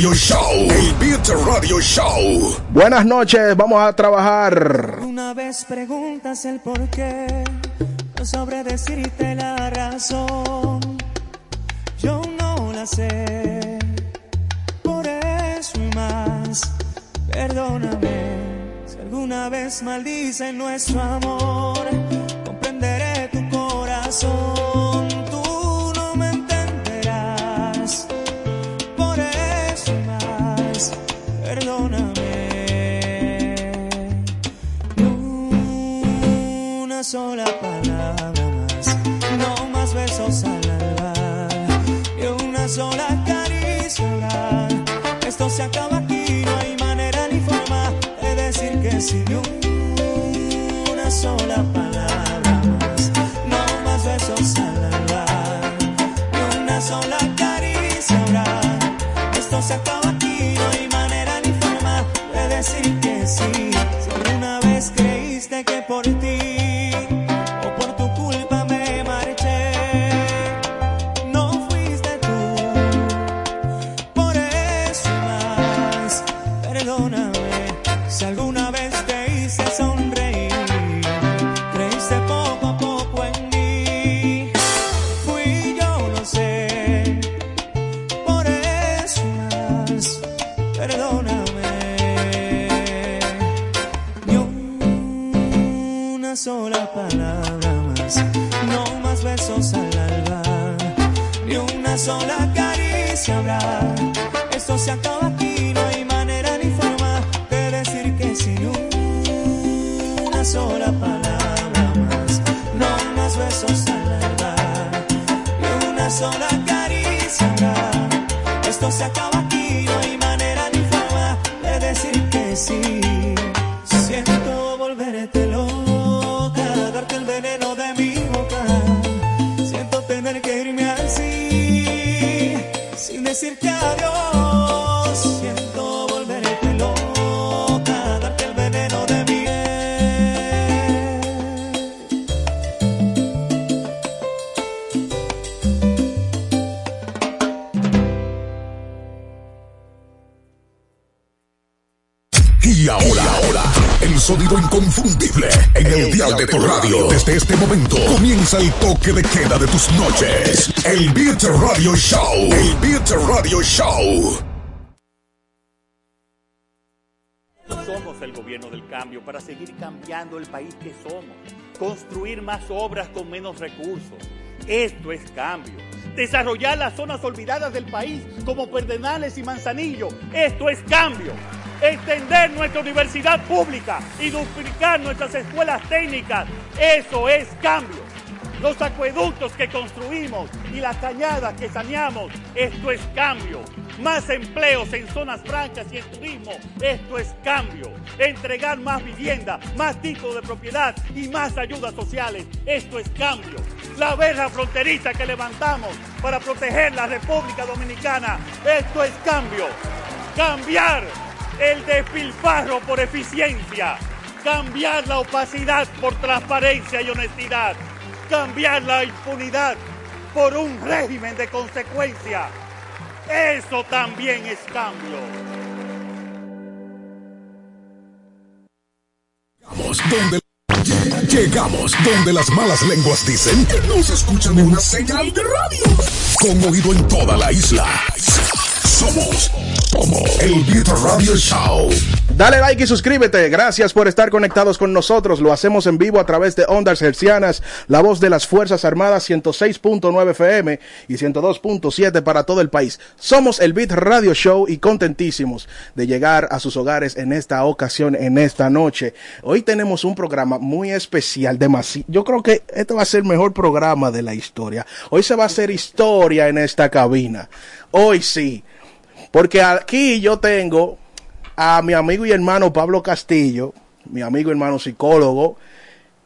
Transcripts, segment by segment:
Radio Show. El Beat Radio Show. Buenas noches, vamos a trabajar. Una vez preguntas el por qué, no sobre decirte la razón. Yo no la sé, por eso y más. Perdóname si alguna vez maldicen nuestro amor sola acariciola. Esto se acaba aquí, no hay manera ni forma de decir que sí ni una sola palabra más. No más besos al hablar, ni una sola acariciola. Esto se acaba aquí, no hay manera ni forma de decir que sí. Si alguna vez creíste que por el toque de queda de tus noches. El Beat Radio Show. El Beat Radio Show. Somos el gobierno del cambio para seguir cambiando el país que somos. Construir más obras con menos recursos. Esto es cambio. Desarrollar las zonas olvidadas del país como Perdenales y Manzanillo. Esto es cambio. Extender nuestra universidad pública y duplicar nuestras escuelas técnicas. Eso es cambio. Los acueductos que construimos y las cañadas que saneamos. Esto es cambio. Más empleos en zonas francas y en turismo. Esto es cambio. Entregar más vivienda, más títulos de propiedad y más ayudas sociales. Esto es cambio. La verja fronteriza que levantamos para proteger la República Dominicana. Esto es cambio. Cambiar el despilfarro por eficiencia. Cambiar la opacidad por transparencia y honestidad. Cambiar la impunidad por un régimen de consecuencia. Eso también es cambio. Llegamos donde las malas lenguas dicen que no se escucha ni una señal de radio. Con oído en toda la isla. Somos como el Beat Radio Show. Dale like y suscríbete. Gracias por estar conectados con nosotros. Lo hacemos en vivo a través de Ondas Hercianas, la voz de las Fuerzas Armadas 106.9 FM y 102.7 para todo el país. Somos el Beat Radio Show y contentísimos de llegar a sus hogares en esta ocasión, en esta noche. Hoy tenemos un programa muy especial, demasiado. Yo creo que este va a ser el mejor programa de la historia. Hoy se va a hacer historia en esta cabina. Hoy sí. Porque aquí yo tengo a mi amigo y hermano Pablo Castillo, mi amigo y hermano psicólogo,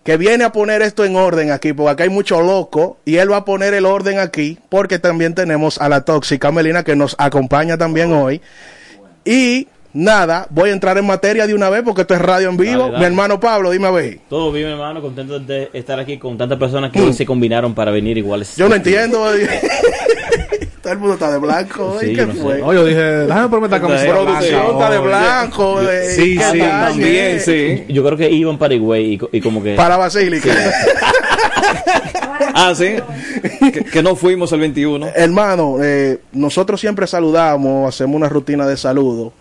que viene a poner esto en orden aquí, porque acá hay mucho loco, y él va a poner el orden aquí, porque también tenemos a la tóxica Melina que nos acompaña también hoy. Y nada, voy a entrar en materia de una vez, porque esto es radio en vivo. Dale, dale. Mi hermano Pablo, dime a ver. Todo bien, hermano, contento de estar aquí con tantas personas que hoy se combinaron para venir iguales. Yo no entiendo. Todo el mundo está de blanco. Sí, ¿y qué no fue? sé. No, yo dije, déjame ponerme esta camiseta Producción está de blanco. de- Sí, ¿qué sí, también, sí. Yo creo que iban para Higüey y, co- y como que... Para Basílica. Ah, sí. que, que no fuimos el 21. Hermano, eh, nosotros siempre saludamos, hacemos una rutina de saludo.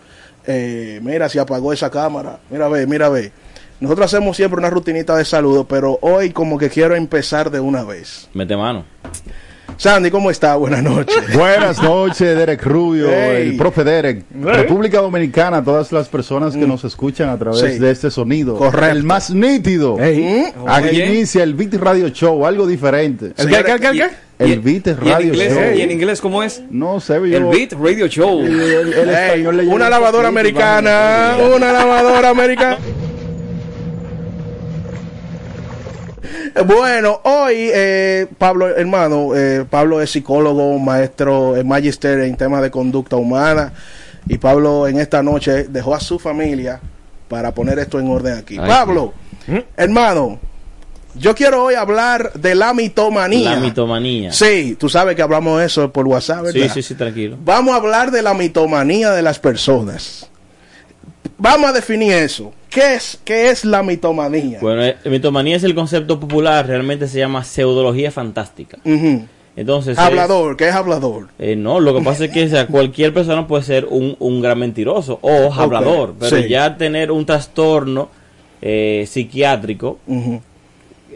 Eh, mira, si apagó esa cámara. Mira, ve, mira, ve. Nosotros hacemos siempre una rutinita de saludo, pero hoy como que quiero empezar de una vez. Mete mano. Sandy, ¿cómo está? Buenas noches. Buenas noches, Derek Rubio, Hey. el profe Derek. República Dominicana, todas las personas que nos escuchan a través Sí. de este sonido. Correcto. El más nítido. ¿Mm? Aquí Oye. inicia el Beat Radio Show, algo diferente. ¿El qué, el qué, el qué, el Beat ¿Y en Radio inglés, Show. ¿Y en inglés cómo es? No sé, yo... El Beat Radio Show. El, el- el español una un lavadora americana, una lavadora americana. Bueno, hoy eh, Pablo, hermano, eh, Pablo es psicólogo, maestro, es magister en temas de conducta humana y Pablo en esta noche dejó a su familia para poner esto en orden aquí. Ay, Pablo, hermano, yo quiero hoy hablar de la mitomanía. La mitomanía. Sí, tú sabes que hablamos de eso por WhatsApp, ¿verdad? sí, sí, sí, tranquilo. Vamos a hablar de la mitomanía de las personas. Vamos a definir eso. ¿Qué es, qué es la mitomanía? Bueno, eh, mitomanía es el concepto popular, realmente se llama pseudología fantástica. Entonces... es- Hablador, ¿qué es hablador? Eh, no, lo que pasa es que o sea, cualquier persona puede ser un, un gran mentiroso o hablador, pero sí. ya tener un trastorno eh, psiquiátrico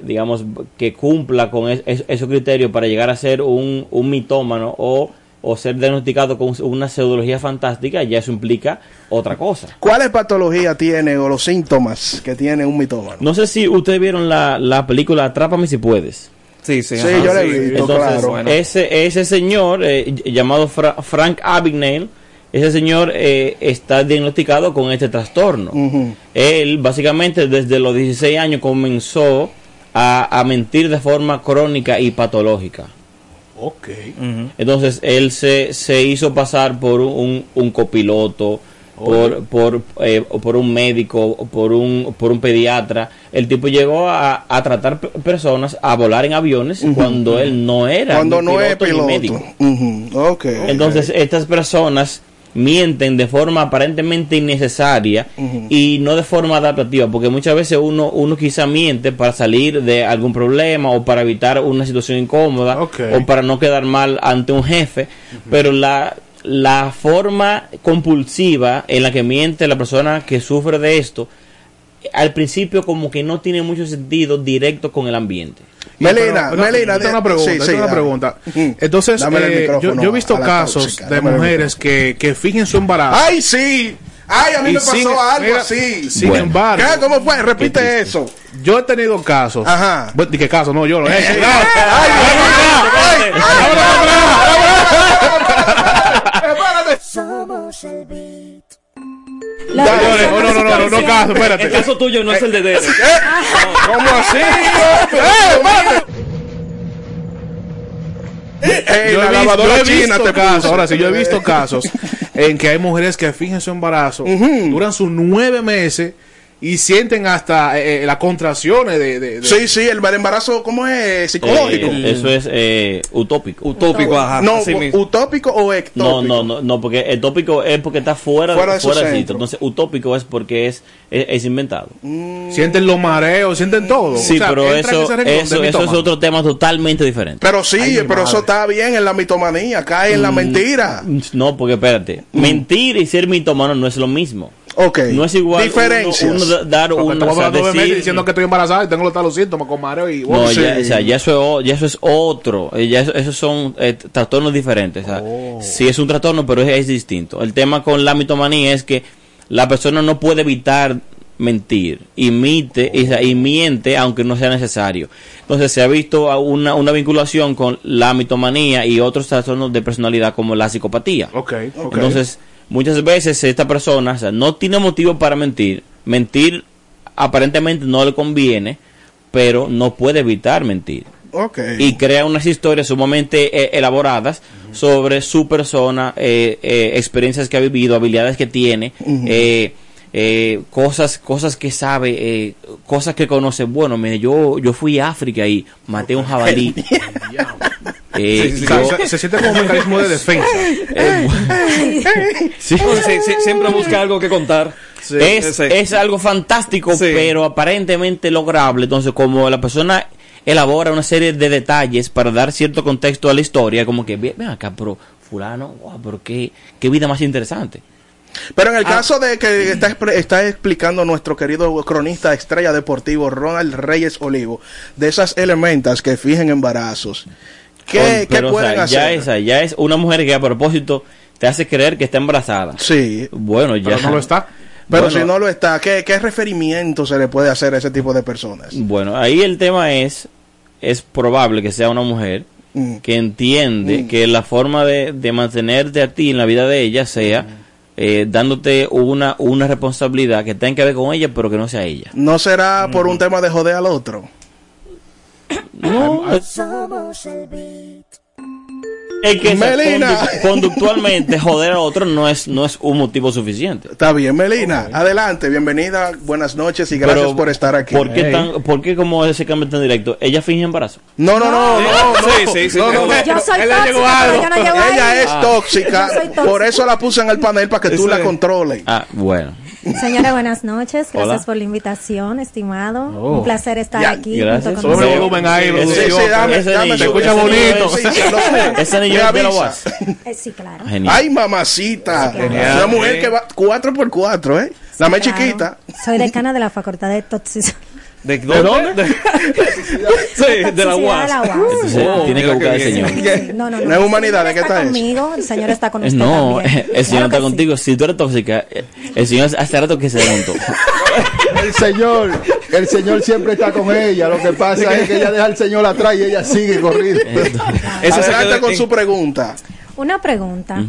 digamos, que cumpla con es- es- esos criterios para llegar a ser un, un mitómano o, o ser diagnosticado con una pseudología fantástica, ya eso implica otra cosa. ¿Cuáles patologías tiene o los síntomas que tiene un mitómano? No sé si ustedes vieron la, la película Atrápame si puedes. Sí, sí. Sí, ajá, yo la he sí. visto, Entonces, claro. ese, ese señor eh, ll- llamado Fra- Frank Abagnale, ese señor eh, está diagnosticado con este trastorno. Él básicamente desde los 16 años comenzó a, a mentir de forma crónica y patológica. Ok. Entonces él se, se hizo pasar por un, un copiloto, por, por, eh, por un médico, por un, por un pediatra. El tipo llegó a, a tratar pe- personas a volar en aviones cuando él no era Cuando no es piloto ni piloto. médico. Ujú, Ok. Entonces estas personas mienten de forma aparentemente innecesaria y no de forma adaptativa, porque muchas veces uno, uno quizá miente para salir de algún problema o para evitar una situación incómoda o para no quedar mal ante un jefe, pero la, la forma compulsiva en la que miente la persona que sufre de esto, al principio como que no tiene mucho sentido directo con el ambiente. Melina, Pero, Melina, tengo una pregunta, sí, sí, una pregunta. Entonces, eh, yo, he visto casos tóxica, de mujeres que, que fingen su embarazo. ¡Ay, sí! ¡Ay, a mí Y me pasó sin- algo mira, así! Sin Bueno. embargo, ¿Qué? ¿Cómo fue? Repite eso. yo he tenido casos. Ajá. Bueno, ¿De qué caso? No, yo lo he hecho. ¡Ay, ay, ay! Somos el beat. Señores, no, no, no, no, no, no, caso, El espérate. caso tuyo no es el de Dere. ¿Cómo así? ¡Eh, Yo la he visto, lavadora yo he china visto te casos, puso. ahora sí, yo he visto casos en que hay mujeres que fingen su embarazo, duran sus nueve meses y sienten hasta eh, eh, las contracciones de, de- de- Sí, sí, el embarazo, ¿cómo es? Psicológico. Eh, eso es eh, utópico. Utópico, ajá. no, así mismo. utópico o ectópico. No, no, no, no, porque el tópico es porque está fuera, Fuera de su fuera centro. sitio. Entonces, utópico es porque es, es, es inventado. sienten los mareos, sienten todo. Sí, O sea, pero eso, eso, eso es otro tema totalmente diferente. Pero sí, Ay, pero eso está bien en la mitomanía, cae en la mentira. No, porque espérate, mentir y ser mitomano no es lo mismo. Ok. No es igual Diferencias. uno, uno da- dar Porque una o sea, decir- meses diciendo que estoy embarazada y tengo los talos síntomas con mareo y No, sí. ya, o sea, ya eso es, ya eso es otro. Eh, Ya eso, esos son eh, trastornos diferentes. o sea, Oh. Sí es un trastorno, pero es, es distinto. El tema con la mitomanía es que la persona no puede evitar mentir, imite y, miente aunque no sea necesario. Entonces se ha visto a una, una vinculación con la mitomanía y otros trastornos de personalidad como la psicopatía. Ok, ok. Entonces, muchas veces esta persona o sea, no tiene motivo para mentir. Mentir aparentemente no le conviene, pero no puede evitar mentir. Y crea unas historias sumamente eh, elaboradas sobre su persona, eh, eh, experiencias que ha vivido, habilidades que tiene, eh, eh, cosas, cosas que sabe, eh, cosas que conoce. Bueno, mire, yo, yo fui a África y maté un jabalí. Eh, Sí, sí, yo- se, se siente como un mecanismo de defensa. eh, sí, siempre busca algo que contar. es, Sí. es algo fantástico, Sí. pero aparentemente lograble. Entonces, como la persona elabora una serie de detalles para dar cierto contexto a la historia, como que, ven ven acá, pero fulano, wow, pero qué, qué vida más interesante. Pero en el Ah. caso de que está, está explicando nuestro querido cronista estrella deportivo Ronald Reyes Olivo, de esas elementas que fijen embarazos, ¿qué, o pueden sea, Ya, hacer? esa, ya es una mujer que a propósito te hace creer que está embarazada. Sí, Bueno, ya. Pero no lo está. pero Bueno. si no lo está, ¿qué, ¿qué referimiento se le puede hacer a ese tipo de personas? Bueno, ahí el tema es, es probable que sea una mujer Mm. que entiende que la forma de, de mantenerte a ti en la vida de ella sea eh, dándote una, una responsabilidad que tenga que ver con ella, pero que no sea ella. ¿No será por un tema de joder al otro? No, Somos el beat. Es que Melina. condu- conductualmente joder a otro no es, no es un motivo suficiente. Está bien, Melina, adelante, bienvenida, buenas noches y gracias Pero, por estar aquí. ¿Por qué, Hey. tan, ¿Por qué como ese cambio tan directo? Ella finge embarazo. No, no, no, no, no. Sí, sí, sí. No, no, no. Yo soy Él le tóxica, llegó pero algo. yo no llego Ella ahí. es tóxica, Yo soy tóxica. por eso la puse en el panel para que tú la es. controles. Ah, bueno. Señora, buenas noches. Gracias Hola. por la invitación, estimado. Oh. Un placer estar Ya, aquí. gracias. junto con Sobre ustedes. volumen ahí, Sí. Sí, sí, dame, Ese dame se escucha ese bonito. sí, sí. Ese niño de la. UAS. Sí, claro. Genial. Ay, mamacita. Genial. Una mujer que va 4 por 4 ¿eh? La más Claro. chiquita. Soy decana de la Facultad de Toxicidad. ¿De dónde? sí, de la UAS. Oh, tiene que buscar al Señor. No, no, no. No es el humanidad, Señor ¿de qué está conmigo, el Señor está con usted No, también. el Claro Señor está contigo. Si tú eres tóxica, el Señor hace rato que se desmontó. El Señor, el Señor siempre está con ella. Lo que pasa es que ella deja al Señor atrás y ella sigue corriendo. Eso se Adelante queda con en- su pregunta. Una pregunta.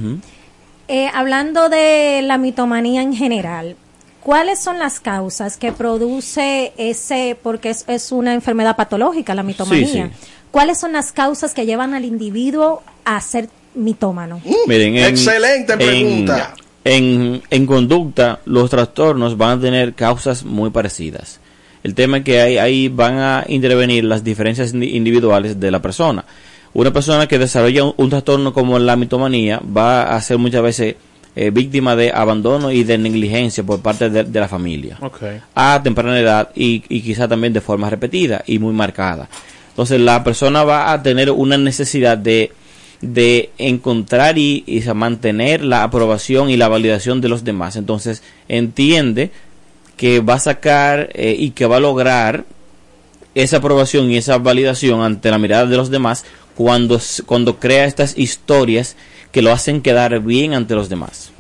Eh, hablando de la mitomanía en general, ¿cuáles son las causas que produce ese, porque es, es una enfermedad patológica la mitomanía? Sí, sí. ¿Cuáles son las causas que llevan al individuo a ser mitómano? Miren, en- Excelente pregunta. En, en conducta, los trastornos van a tener causas muy parecidas. El tema es que ahí, ahí van a intervenir las diferencias indi- individuales de la persona. Una persona que desarrolla un, un trastorno como la mitomanía va a ser muchas veces eh, víctima de abandono y de negligencia por parte de, de la familia a temprana edad y, y quizá también de forma repetida y muy marcada. Entonces la persona va a tener una necesidad de, de encontrar y, y mantener la aprobación y la validación de los demás. Entonces entiende que va a sacar eh, y que va a lograr esa aprobación y esa validación ante la mirada de los demás cuando, cuando crea estas historias que lo hacen quedar bien ante los demás.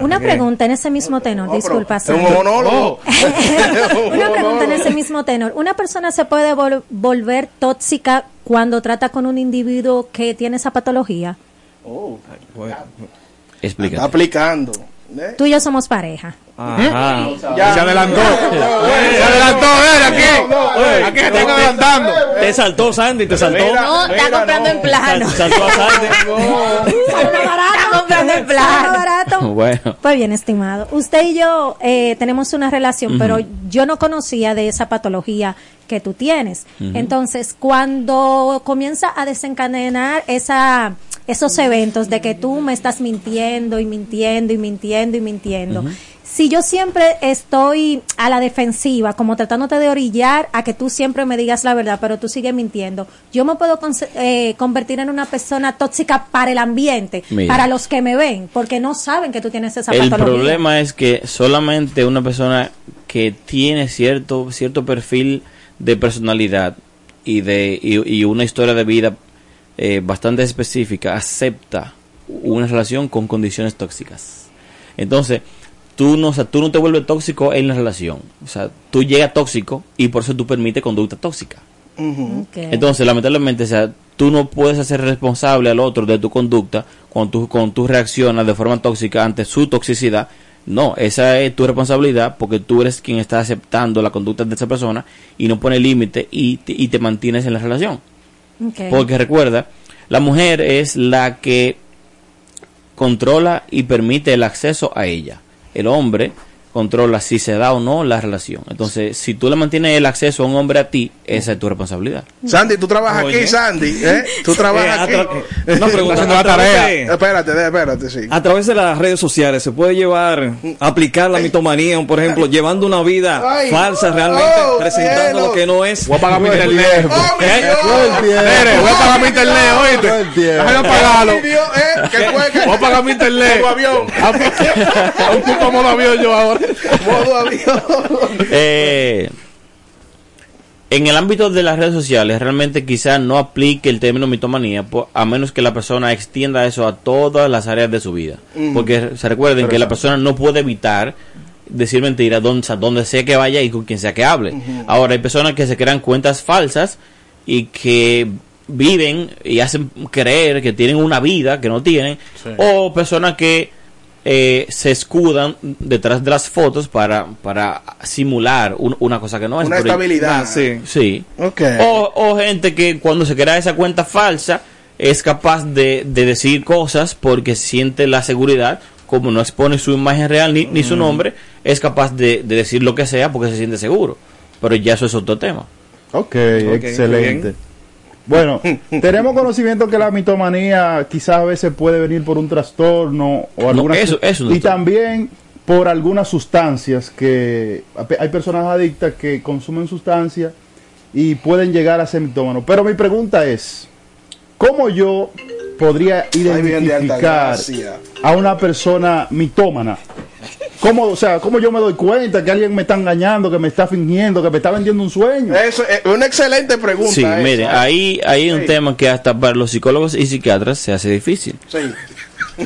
Una pregunta en ese mismo tenor, disculpa. Sandra. Una pregunta en ese mismo tenor. ¿Una persona se puede vol- volver tóxica cuando trata con un individuo que tiene esa patología? Explícate. Aplicando. ¿eh? Tú y yo somos pareja. Ajá. Se adelantó. Se adelantó, eh, aquí. Aquí se están adelantando. Te saltó Sandy, te saltó. Mira, No, está comprando en plano. Sal- saltó a Sandy. Está comprando barato. Bueno. Pues bien, estimado. Usted y yo eh, tenemos una relación, pero yo no conocía de esa patología que tú tienes. Entonces, cuando comienza a desencadenar esa, esos eventos de que tú me estás mintiendo y mintiendo y mintiendo y mintiendo, si yo siempre estoy a la defensiva, como tratándote de orillar a que tú siempre me digas la verdad, pero tú sigues mintiendo, yo me puedo eh, convertir en una persona tóxica para el ambiente, Mira. para los que me ven, porque no saben que tú tienes esa El patología. problema es que solamente una persona que tiene cierto cierto perfil de personalidad y de y, y una historia de vida eh, bastante específica acepta una relación con condiciones tóxicas. Entonces, tú no, o sea, tú no te vuelves tóxico en la relación. O sea, tú llegas tóxico y por eso tú permites conducta tóxica. Entonces, lamentablemente, o sea, tú no puedes hacer responsable al otro de tu conducta cuando tú, cuando tú reaccionas de forma tóxica ante su toxicidad. No, esa es tu responsabilidad porque tú eres quien está aceptando la conducta de esa persona y no pone límite y, te- y te mantienes en la relación. Porque recuerda, la mujer es la que controla y permite el acceso a ella. El hombre controla si se da o no la relación. Entonces, si tú le mantienes el acceso a un hombre a ti, esa es tu responsabilidad. Sandy, tú trabajas Oye. aquí, Sandy. ¿eh? Tú trabajas Eh, aquí. atra- eh, una pregunta, Haciendo la tarea. de- Espérate, espérate, sí. A través de las redes sociales se puede llevar, aplicar la mitomanía, por ejemplo, llevando una vida Ay. falsa realmente, Oh, presentando cielo. lo que no es. Voy a pagar mi internet. Voy a pagar mi internet, oíste. Déjame pagarlo. ¿eh? Voy a pagar mi internet. Avión. Un modo avión yo ahora. Modo avión. Eh, en el ámbito de las redes sociales, realmente quizá no aplique el término mitomanía, a menos que la persona extienda eso a todas las áreas de su vida. Porque se recuerden que la persona no puede evitar decir mentiras donde, donde sea que vaya y con quien sea que hable. Ahora, hay personas que se crean cuentas falsas y que viven y hacen creer que tienen una vida que no tienen, o personas que eh, se escudan detrás de las fotos para, para simular un- una cosa que no es. Una Pero- estabilidad. Ah, sí. Sí. Ok. O, o gente que cuando se crea esa cuenta falsa es capaz de, de decir cosas porque siente la seguridad, como no expone su imagen real ni, ni Mm. su nombre, es capaz de, de decir lo que sea porque se siente seguro. Pero ya eso es otro tema. Ok, muy excelente. Bueno, tenemos conocimiento que la mitomanía quizás a veces puede venir por un trastorno o alguna eso- eso es un y también por algunas sustancias que hay personas adictas que consumen sustancias y pueden llegar a ser mitómanos. Pero mi pregunta es, ¿cómo yo podría identificar a una persona mitómana? ¿Cómo, o sea, ¿Cómo yo me doy cuenta que alguien me está engañando, que me está fingiendo, que me está vendiendo un sueño? Eso es una excelente pregunta. Sí, esa. mire, ahí hay un Sí. tema que hasta para los psicólogos y psiquiatras se hace difícil. Sí.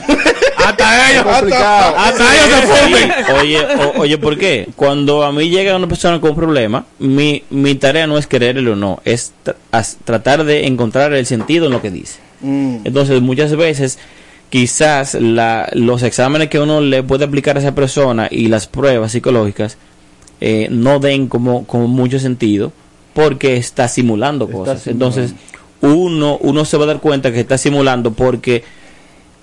Hasta ellos, complicado. hasta ellos se funden. Oye, o- oye, ¿por qué? Cuando a mí llega una persona con un problema, mi, mi tarea no es quererle o no, es tra- tratar de encontrar el sentido en lo que dice. Mm. Entonces, muchas veces, quizás la, los exámenes que uno le puede aplicar a esa persona y las pruebas psicológicas eh, no den como, como mucho sentido porque está simulando cosas. Entonces, uno, uno se va a dar cuenta que está simulando porque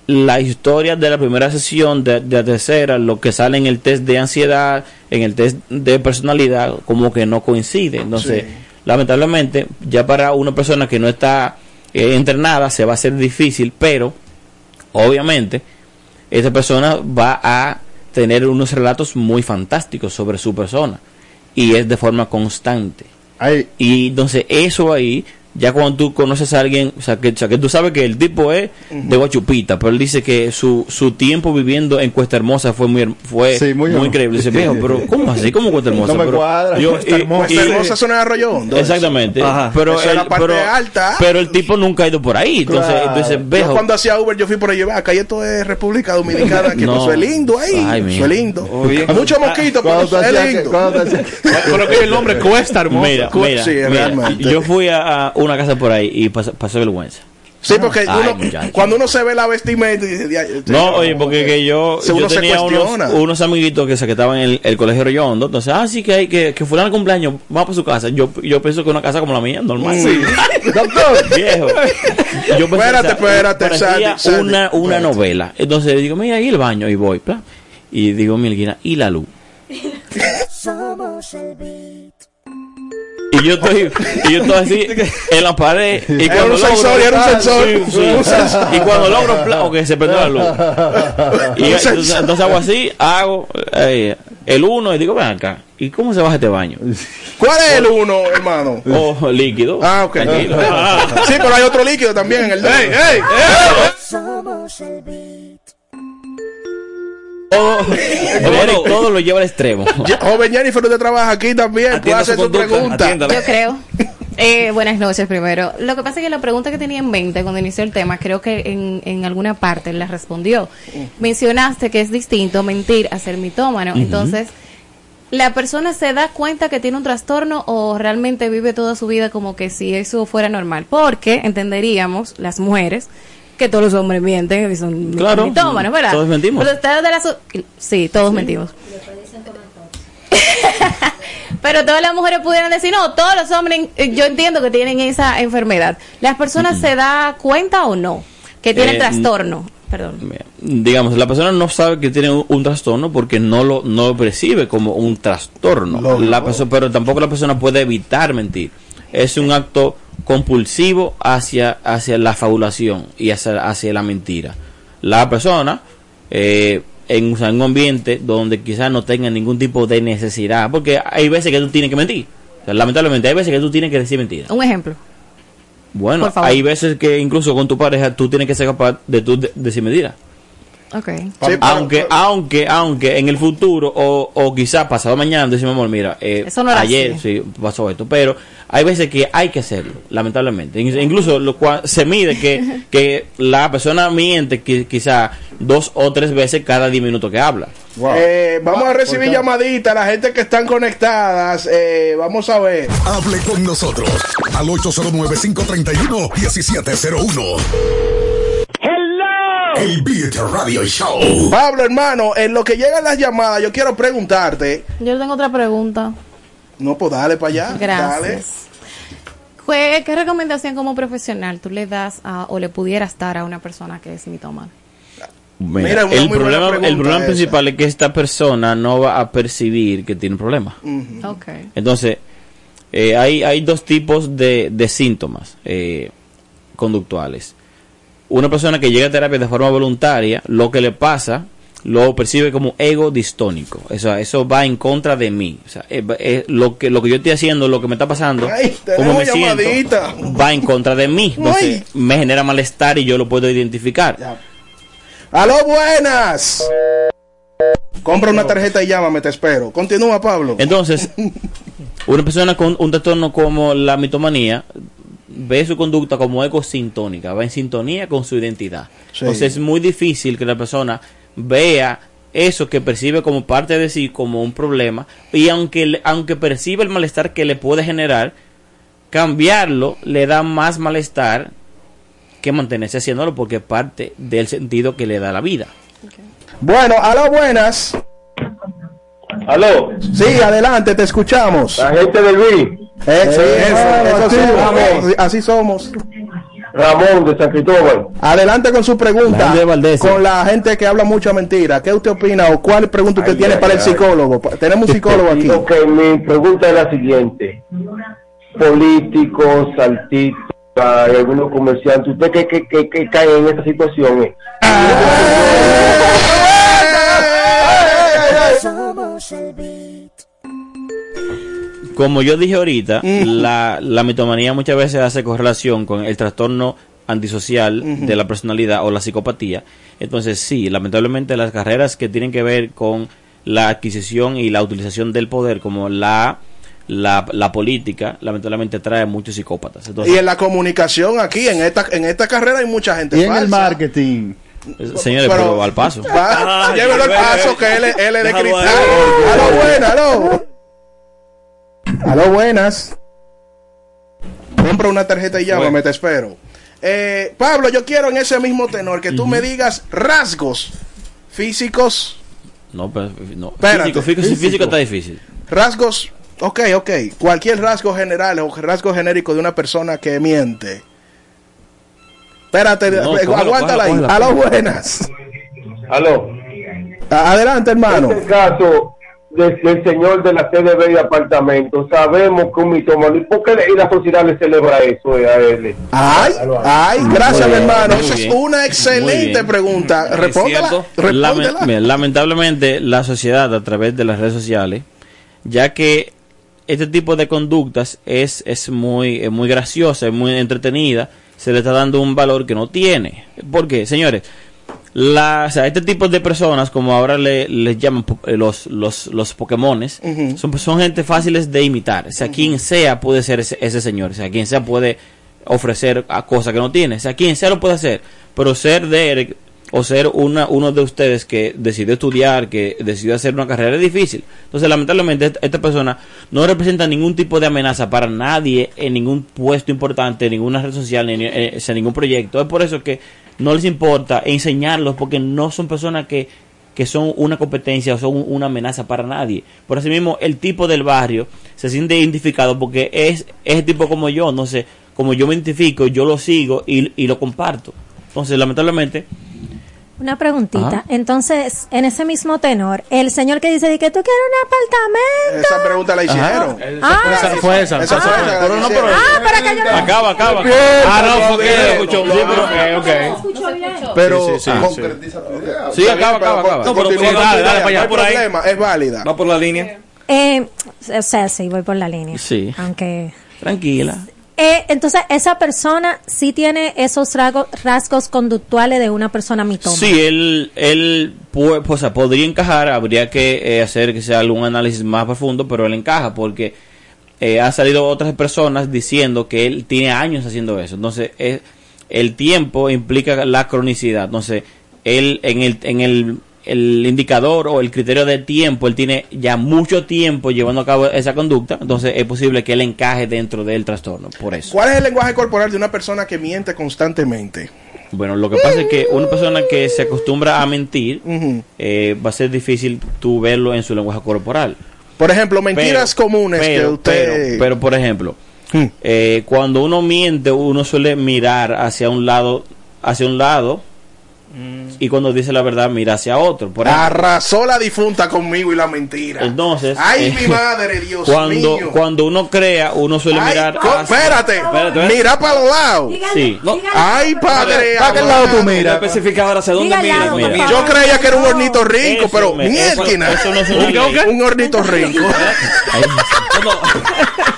la historia de la primera sesión, de, de la tercera, lo que sale en el test de ansiedad, en el test de personalidad, como que no coincide. Entonces, Sí. lamentablemente, ya para una persona que no está eh, entrenada, se va a hacer difícil, pero obviamente, esa persona va a tener unos relatos muy fantásticos sobre su persona y es de forma constante. Y entonces eso ahí, ya cuando tú conoces a alguien, o sea, que, o sea, que tú sabes que el tipo es de Guachupita, pero él dice que su, su tiempo viviendo en Cuesta Hermosa fue muy fue Sí, muy increíble. Dice, viejo, pero ¿cómo así? ¿Cómo Cuesta Hermosa? No me Pero cuadra. yo- Cuesta Hermosa. y- Cuesta Hermosa zona de Arroyo Hondo. Exactamente. Ajá. Pero, Eso es el, la parte pero, alta. pero el tipo nunca ha ido por ahí. Entonces, Claro. entonces Yo viejo, cuando hacía Uber, yo fui por allí, acá y esto es República Dominicana, que No. es lindo ahí, Ay, es lindo. Oye. Mucho mosquito, pero es lindo. Creo que el nombre cuesta, hermoso. mira, mira, yo fui a, a una casa por ahí y pas- pasé vergüenza. Sí, porque Ay, uno, muchacho. cuando uno se ve la vestimenta y dice, "Dia- No, oye, porque que yo, uno tenía unos, unos amiguitos que se que estaban en el, el colegio Rollondo, entonces, ah, sí que hay que, que fulano cumpleaños, vamos para su casa. Yo, yo pienso que una casa como la mía, normal. Sí. Doctor, Viejo. Yo pensé, Espérate, espérate, parecía Sandy, Sandy, una, una espérate. novela. Entonces digo, mira, ahí el baño, y voy, pla. Y digo, mi y la luz. Y yo estoy, y yo estoy así en la pared. Y Era cuando un logro- sensor, era un sensor. Sí, sí. Un sensor. Y cuando logro, pla, ok, se prendió la luz. Y entonces, hago así, hago eh, el uno y digo, ven acá. ¿Y cómo se baja este baño? ¿Cuál es el uno, hermano? Oh, líquido. Ah, ok. Tranquilo. Sí, pero hay otro líquido también en el ¡Ey, ey! Todo, Eric, todo lo lleva al extremo. Joven Jennifer, usted trabaja aquí también, puede hacer su pregunta. atiéndala. Yo creo. Eh, buenas noches primero. Lo que pasa es que la pregunta que tenía en mente cuando inició el tema, creo que en, en alguna parte la respondió. Mencionaste que es distinto mentir a ser mitómano. Entonces, ¿la persona se da cuenta que tiene un trastorno o realmente vive toda su vida como que si eso fuera normal? Porque entenderíamos, las mujeres, que todos los hombres mienten y son Claro, mitómanos, ¿verdad? todos mentimos. Pero ustedes de la so- sí, todos mentimos. Pero todas las mujeres pudieran decir, no, todos los hombres, eh, yo entiendo que tienen esa enfermedad. ¿Las personas se da cuenta o no que tienen Eh, trastorno? Perdón. Digamos, la persona no sabe que tiene un, un trastorno porque no lo, no lo percibe como un trastorno. La perso- pero tampoco la persona puede evitar mentir. Es un acto compulsivo hacia, hacia la fabulación y hacia, hacia la mentira. La persona, eh, en, un ambiente donde quizás no tenga ningún tipo de necesidad, porque hay veces que tú tienes que mentir. O sea, lamentablemente, hay veces que tú tienes que decir mentiras. Un ejemplo. Bueno, hay veces que incluso con tu pareja tú tienes que ser capaz de tú de- decir mentiras. Ok. Sí, pero- aunque, aunque, aunque en el futuro o, o quizás pasado mañana decimos, amor, mira, eh, Eso no era ayer así. sí pasó esto, pero hay veces que hay que hacerlo, lamentablemente. In- Incluso lo cual se mide que, que la persona miente que quizá dos o tres veces cada diez minutos que habla. Eh, vamos a recibir llamaditas, la gente que están conectadas, eh, vamos a ver. Hable con nosotros al 809-531-1701. El Beat Radio Show. Pablo, hermano, en lo que llegan las llamadas, yo quiero preguntarte. Yo tengo otra pregunta. No, pues dale para allá. Dale. Gracias. ¿Qué, ¿Qué recomendación como profesional tú le das a, o le pudieras dar a una persona que es mitómana? Mira, el, problema, el pregunta problema esa. principal es que esta persona no va a percibir que tiene un problema. Ok. Entonces, eh, hay, hay dos tipos de, de síntomas eh, conductuales. Una persona que llega a terapia de forma voluntaria, lo que le pasa lo percibe como ego distónico. Eso, eso va en contra de mí. O sea, eh, eh, lo, que, lo que yo estoy haciendo, lo que me está pasando, Ay, como siento, va en contra de mí. Entonces, Ay. me genera malestar y yo lo puedo identificar. ¡Aló, buenas! Compra una tarjeta y llámame, te espero. Continúa, Pablo. Entonces, una persona con un trastorno como la mitomanía ve su conducta como ecosintónica, va en sintonía con su identidad. Sí. Entonces es muy difícil que la persona vea eso que percibe como parte de sí como un problema y aunque aunque percibe el malestar que le puede generar, cambiarlo le da más malestar que mantenerse haciéndolo porque es parte del sentido que le da la vida. Bueno, aló, buenas. Aló. Sí, adelante, te escuchamos. La gente del BI. Eh, eso, eso así somos. Ramón de San Cristóbal. Adelante con su pregunta. Con la gente que habla mucha mentira. ¿Qué usted opina o cuál pregunta usted Ay, tiene ay, para el psicólogo? Tenemos un psicólogo aquí. Ok, mi pregunta es la siguiente. Políticos, artistas, y algunos comerciantes, ¿usted qué, qué, qué, qué cae en esta situación? eh? Como yo dije ahorita, la, la mitomanía muchas veces hace correlación con el trastorno antisocial de la personalidad o la psicopatía. Entonces, sí, lamentablemente las carreras que tienen que ver con la adquisición y la utilización del poder, como la, la, la política, lamentablemente trae muchos psicópatas. Entonces, Y en la comunicación aquí, en esta, en esta carrera hay mucha gente Y en el marketing. señores, pero- pero, al paso. Va, Ay, llévelo al paso que él, es- él es de cristal. ahí. Aló, buenas, aló. Aló, buenas. Compra una tarjeta y llámame, te espero. Eh, Pablo, yo quiero en ese mismo tenor que tú me digas rasgos físicos, No, pero, no. Espérate, Físico, físico, físico. físico está difícil. rasgos, ok, ok, cualquier rasgo general o rasgo genérico de una persona que miente. Espérate, No, eh, cógelo, aguántala ahí. cógelo, Aló, cógelo. buenas. Aló. Adelante, hermano. En este caso del, del señor de la CDB y apartamento, sabemos que un mitómano, ¿y por qué le- y la sociedad le celebra eso eh, a él? Ay, ay, gracias, mi hermano. Esa es una excelente pregunta. Respóndela. Lame- lamentablemente la sociedad a través de las redes sociales, ya que este tipo de conductas es, es muy, es muy graciosa, es muy entretenida, se le está dando un valor que no tiene. ¿Por qué? Señores, la, o sea, este tipo de personas, como ahora le, les llaman eh, los, los, los Pokémones, Ujú. son, son gente fáciles de imitar. O sea, quien sea puede ser ese, ese señor. O sea, quien sea puede ofrecer a cosas que no tiene. O sea, quien sea lo puede hacer. Pero ser de Eric o ser una, uno de ustedes que decidió estudiar, que decidió hacer una carrera es difícil. Entonces, lamentablemente, esta, persona no representa ningún tipo de amenaza para nadie en ningún puesto importante, en ninguna red social, ni, eh, o sea, ningún proyecto. Es por eso que no les importa enseñarlos, porque no son personas que, que son una competencia o son una amenaza para nadie. Por eso mismo, el tipo del barrio se siente identificado porque es ese tipo como yo, no sé, como yo me identifico, yo lo sigo y, y lo comparto. Entonces, lamentablemente, Una preguntita. Ajá. Entonces, en ese mismo tenor, el señor que dice de que tú quieres un apartamento. Esa pregunta la hicieron. Ah, Esa esa- fue esa. Esa fue esa. Pero no, pero- Ah, para que yo no acaba, acaba. Ah, no, fue que escuchó, escuchó. sí, pero- Ok, ok. escucho bien. Pero Sí, sí, sí, concretiza tu idea. Sí, acaba, acaba, acaba. No, pero dale, dale para allá, No hay por ahí. problema, es válida. Va por la línea. Eh, o sea, sí, voy por la línea. Sí. Aunque. Tranquila. Eh, entonces, esa persona sí tiene esos rasgos, conductuales de una persona mitómana. Sí, él, él pu- o sea, podría encajar, habría que eh, hacer que sea algún análisis más profundo, pero él encaja porque eh, ha salido otras personas diciendo que él tiene años haciendo eso. Entonces, eh, el tiempo implica la cronicidad. Entonces, él en el, en el, el indicador o el criterio de tiempo, él tiene ya mucho tiempo llevando a cabo esa conducta. Entonces, es posible que él encaje dentro del trastorno. Por eso. ¿Cuál es el lenguaje corporal de una persona que miente constantemente? Bueno, lo que pasa es que una persona que se acostumbra a mentir, eh, va a ser difícil tú verlo en su lenguaje corporal. Por ejemplo, mentiras Pero- comunes que pero, usted... Pero, pero, por ejemplo, Hmm. eh, cuando uno miente, uno suele mirar hacia un lado, hacia un lado, y cuando dice la verdad, mira hacia otro. Por ejemplo, Arrasó la difunta conmigo y la mentira. entonces, Ay, eh, mi madre, Dios cuando, mío. cuando uno crea, uno suele Ay, mirar hacia- espérate, Espérate, mira para los lados. Sí. No, Ay, padre. ¿Para qué lado tú miras? hacia dónde Diga al mira. lado, mira. por Mira. favor. Yo creía que era un hornito rico, Eso pero me- eso- mierda. eso no es un, hornito rico. Ay,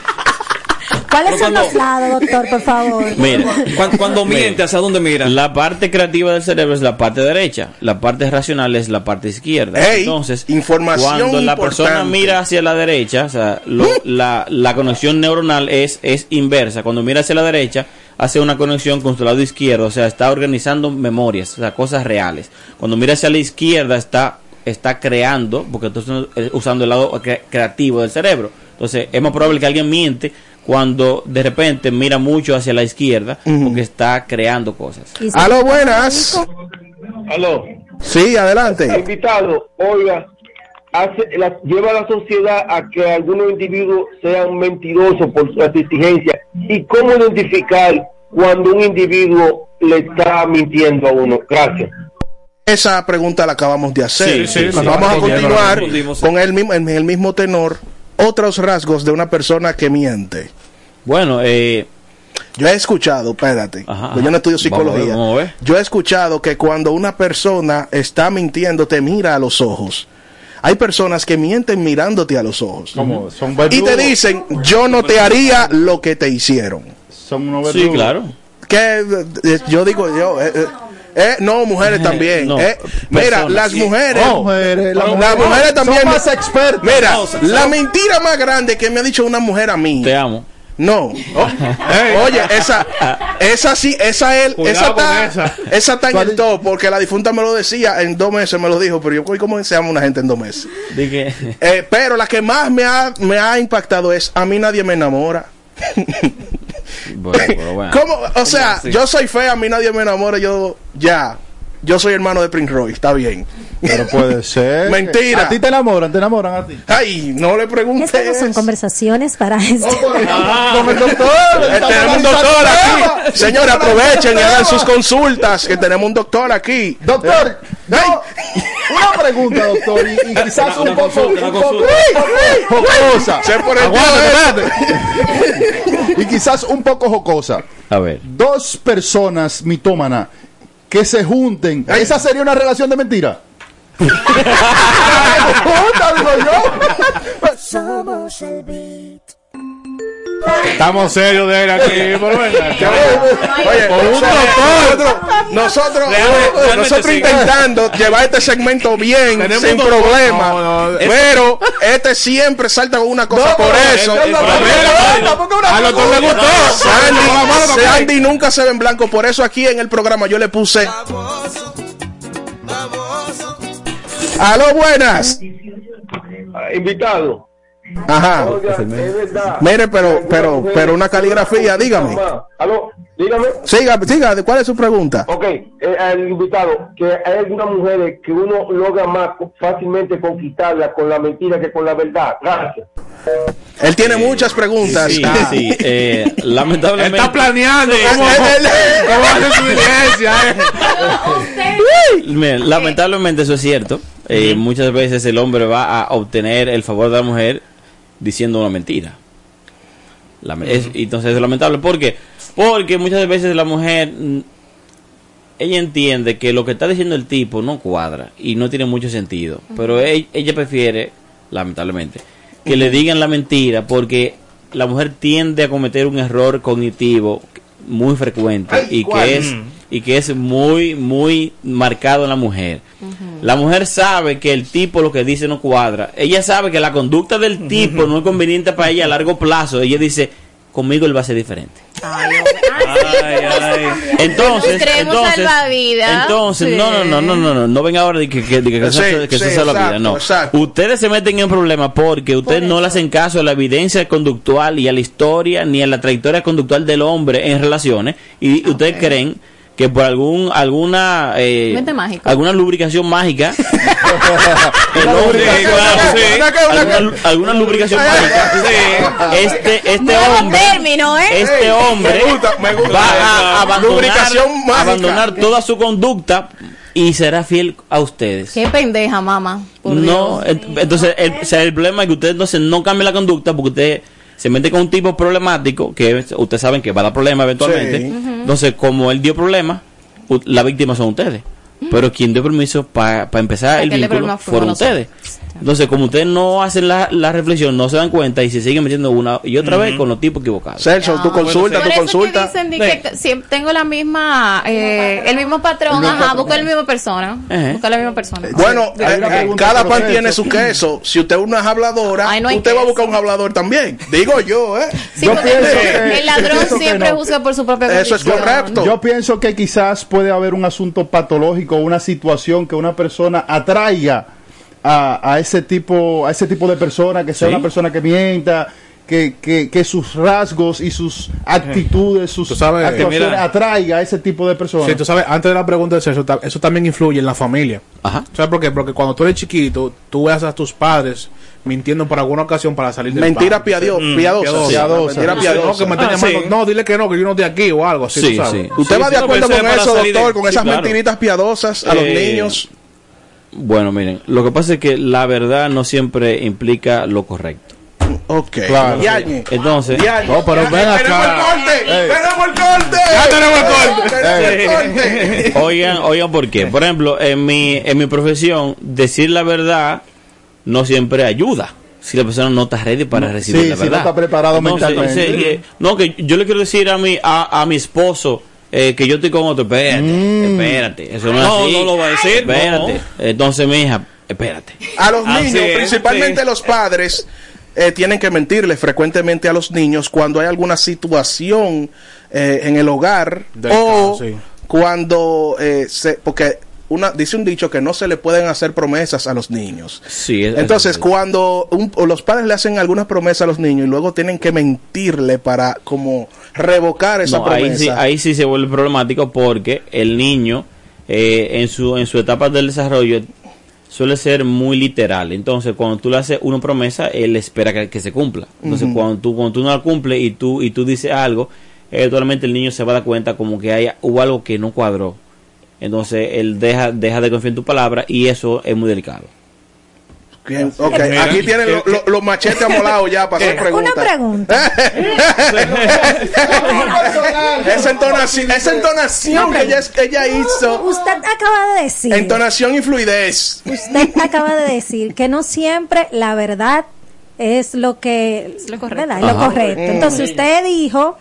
¿Cuáles Pero son cuando- los lados, doctor, por favor? Mira, Cuando, cuando miente, ¿hacia dónde mira? La parte creativa del cerebro es la parte derecha, la parte racional es la parte izquierda. Ey, Entonces, información cuando la persona mira hacia la derecha, o sea, lo- la, la conexión neuronal es, es inversa. Cuando mira hacia la derecha, hace una conexión con su lado izquierdo, o sea, está organizando memorias, o sea, cosas reales. Cuando mira hacia la izquierda, está, está creando, porque entonces eh, usando el lado cre- creativo del cerebro. Entonces, es más probable que alguien miente cuando de repente mira mucho hacia la izquierda, porque está creando cosas. Aló, buenas. Aló. Sí, adelante. Invitado, oiga, hace, la- lleva a la sociedad a que algunos individuos sean mentirosos por sus exigencias. ¿Y cómo identificar cuando un individuo le está mintiendo a uno? Gracias. Esa pregunta la acabamos de hacer. Sí, sí, sí. Vamos a continuar con el mismo, en el mismo tenor. Otros rasgos de una persona que miente. Bueno, eh, Yo he escuchado, espérate, Ajá, pues yo no estudio ajá. Vamos a ver, psicología. vamos a ver. Yo he escuchado que cuando una persona está mintiendo, te mira a los ojos. Hay personas que mienten mirándote a los ojos. Como son Y te dicen, yo no te haría lo que te hicieron. Son unos sí, claro. Que eh, yo digo, yo, eh, eh, eh, no, mujeres también. No, eh. Mira, las mujeres, Oh, mujeres, las mujeres mujeres también. son más expertas. Mira, No, la mentira más grande que me ha dicho una mujer a mí. Te amo. No. Oye, esa, esa sí, esa él, esa está, esa. esa está en el top, porque la difunta me lo decía en dos meses, me lo dijo, pero yo, ¿cómo se llama una gente en dos meses? Dije, Eh, pero la que más me ha, me ha impactado es, a mí nadie me enamora. bueno, pero bueno. ¿Cómo? O sea, yo soy fea, a mí nadie me enamora, yo, ya, yo soy hermano de Prince Roy, está bien. Pero puede ser. Mentira. A ti te enamoran, te enamoran a ti. Ay, no le Estas preguntes. no son conversaciones para esto. Con el doctor. Tenemos un doctor aquí. Señores, aprovechen y hagan sus consultas, que tenemos un doctor aquí. Doctor, Eh, yo- una pregunta, doctor, y, y quizás Una- un una poco, jocosa. Se por el espérate. y quizás un poco jocosa. A ver. Dos personas mitómanas que se junten. ¿Esa sería una relación de mentira? Junta, digo yo. Somos el beat. Estamos serios de él aquí, venga. Oye, Por un nosotros, nosotros, Realmente- nosotros intentando llevar este segmento bien, Tenemos sin un doctor. problema. No, no, pero este siempre salta con una cosa por eso. una Al doctor le gustó. Sandy, Sandy nunca se ve en blanco, por eso aquí en el programa yo le puse. Aló, buenas. Ah, Invitado. Ajá. Oiga, es verdad. Mire, pero, pero, pero una caligrafía, dígame. Aló, dígame. Siga, siga, ¿cuál es su pregunta? Ok, eh, al invitado, que hay algunas mujeres que uno logra más fácilmente conquistarla con la mentira que con la verdad. Gracias. Él tiene muchas preguntas. Sí, Ah. sí. eh, lamentablemente. está planeando cómo, cómo hacer su diligencia. Mira, lamentablemente eso es cierto. Eh, Muchas veces el hombre va a obtener el favor de la mujer diciendo una mentira. Es- entonces es lamentable. ¿Por qué? Porque muchas veces la mujer, mm, ella entiende que lo que está diciendo el tipo no cuadra y no tiene mucho sentido. Pero ella, ella prefiere, lamentablemente, que le digan la mentira porque la mujer tiende a cometer un error cognitivo muy frecuente y que es y que es muy muy marcado en la mujer. La mujer sabe que el tipo lo que dice no cuadra. Ella sabe que la conducta del tipo no es conveniente para ella a largo plazo. Ella dice, conmigo él va a ser diferente. Entonces, Extremo entonces, salvavidas. entonces, Sí. no, no, no, no, no, no, no venga ahora de que, que, de que, que Sí, eso, que eso sí, sea la vida, no. exacto. Ustedes se meten en problemas porque ustedes no le hacen caso a la evidencia conductual y a la historia ni a la trayectoria conductual del hombre en relaciones y ustedes creen que por algún alguna eh, Mente mágica. alguna lubricación mágica el hombre- claro, sí, alguna, alguna lubricación mágica este este Nuevo hombre término, ¿eh? este hombre Me gusta, me gusta. va a abandonar, abandonar toda su conducta y será fiel a ustedes. Qué pendeja, mamá. Por No, Dios. entonces el, o sea, el problema es que ustedes entonces no cambien la conducta porque usted se mete con un tipo problemático que es- ustedes saben que va a dar problemas eventualmente. Sí. Entonces, como él dio problemas, la víctima son ustedes. Pero quien dio permiso para empezar el vínculo fueron ustedes. Entonces, como ustedes no hacen la, la reflexión, no se dan cuenta y se siguen metiendo una y otra vez con los tipos equivocados. Celso, tu consulta, Por tu eso consulta. que dicen de que si tengo la misma, eh, el mismo patrón, El ajá, busca la misma persona. Ejé. Busca la misma persona. Bueno, Hay eh, una pregunta cada pan tiene su queso. Si usted es una habladora, Ay, no hay usted va a buscar un hablador también. Digo yo, ¿eh? Sí, Yo porque pienso que- el ladrón siempre no. juzga por su propia Eso es correcto. Yo pienso que quizás puede haber un asunto patológico, una situación que una persona atraiga a, a ese tipo, a ese tipo de persona, que sea Sí. una persona que mienta, que, que, que sus rasgos y sus actitudes, sus sabes, actuaciones mira. atraiga a ese tipo de personas. Sí, tú sabes, antes de la pregunta de Celso, ta- eso también influye en la familia. Ajá. ¿Sabes por qué? Porque cuando tú eres chiquito, tú ves a tus padres mintiendo por alguna ocasión para salir del Mentira piadio- Mm, piadosa. Piadosa. Mentira No, piadosa. que me Ah, llamando. sí. No, dile que no, que yo no estoy aquí o algo así, Sí, tú sabes. sí. ¿Usted Sí, va de sí, no, acuerdo con eso de- doctor? Con sí, esas claro. mentiritas piadosas a los Eh, niños. Bueno, miren, lo que pasa es que la verdad no siempre implica lo correcto. Ok. Claro. Yañe. Entonces, Yañe. No, pero ven ¡Tenemos acá. el corte! Ey. ¡Tenemos el corte! Ya tenemos el corte. ¡Tenemos el corte! oigan, oigan por qué. Por ejemplo, en mi, en mi profesión, decir la verdad no siempre ayuda. Si la persona no está ready para recibir sí, la si no verdad. está preparado mentalmente. eh, no, que yo le quiero decir a mi, a, a mi esposo eh, que yo estoy con otro. Espérate, Mm. espérate. Eso no, No, es así. no lo va a decir, Espérate. Entonces, mi hija, espérate. A los Así niños, es, principalmente sí. los padres, eh, tienen que mentirle frecuentemente a los niños cuando hay alguna situación eh, en el hogar Delicado, o sí. cuando eh, se, porque una dice un dicho que no se le pueden hacer promesas a los niños. Sí, es- Entonces, es- cuando un- los padres le hacen algunas promesas a los niños y luego tienen que mentirle para como revocar esa No, ahí, promesa. sí, ahí sí se vuelve problemático porque el niño eh, en su en su etapa del desarrollo suele ser muy literal. Entonces, cuando tú le haces una promesa, él espera que, que se cumpla. Entonces, cuando tú cuando tú no la cumples y tú y tú dices algo, eventualmente el niño se va a dar cuenta como que hay, hubo algo que no cuadró. Entonces, él deja deja de confiar en tu palabra y eso es muy delicado. Bien, ok, Mira, aquí tienen lo- lo- los machetes amolados ya para hacer preguntas. Una pregunta. esa entonación, esa entonación que ella, que ella hizo, Usted acaba de decir. entonación y fluidez. Usted acaba de decir que no siempre la verdad es lo que Es lo correcto. correcto. Entonces usted dijo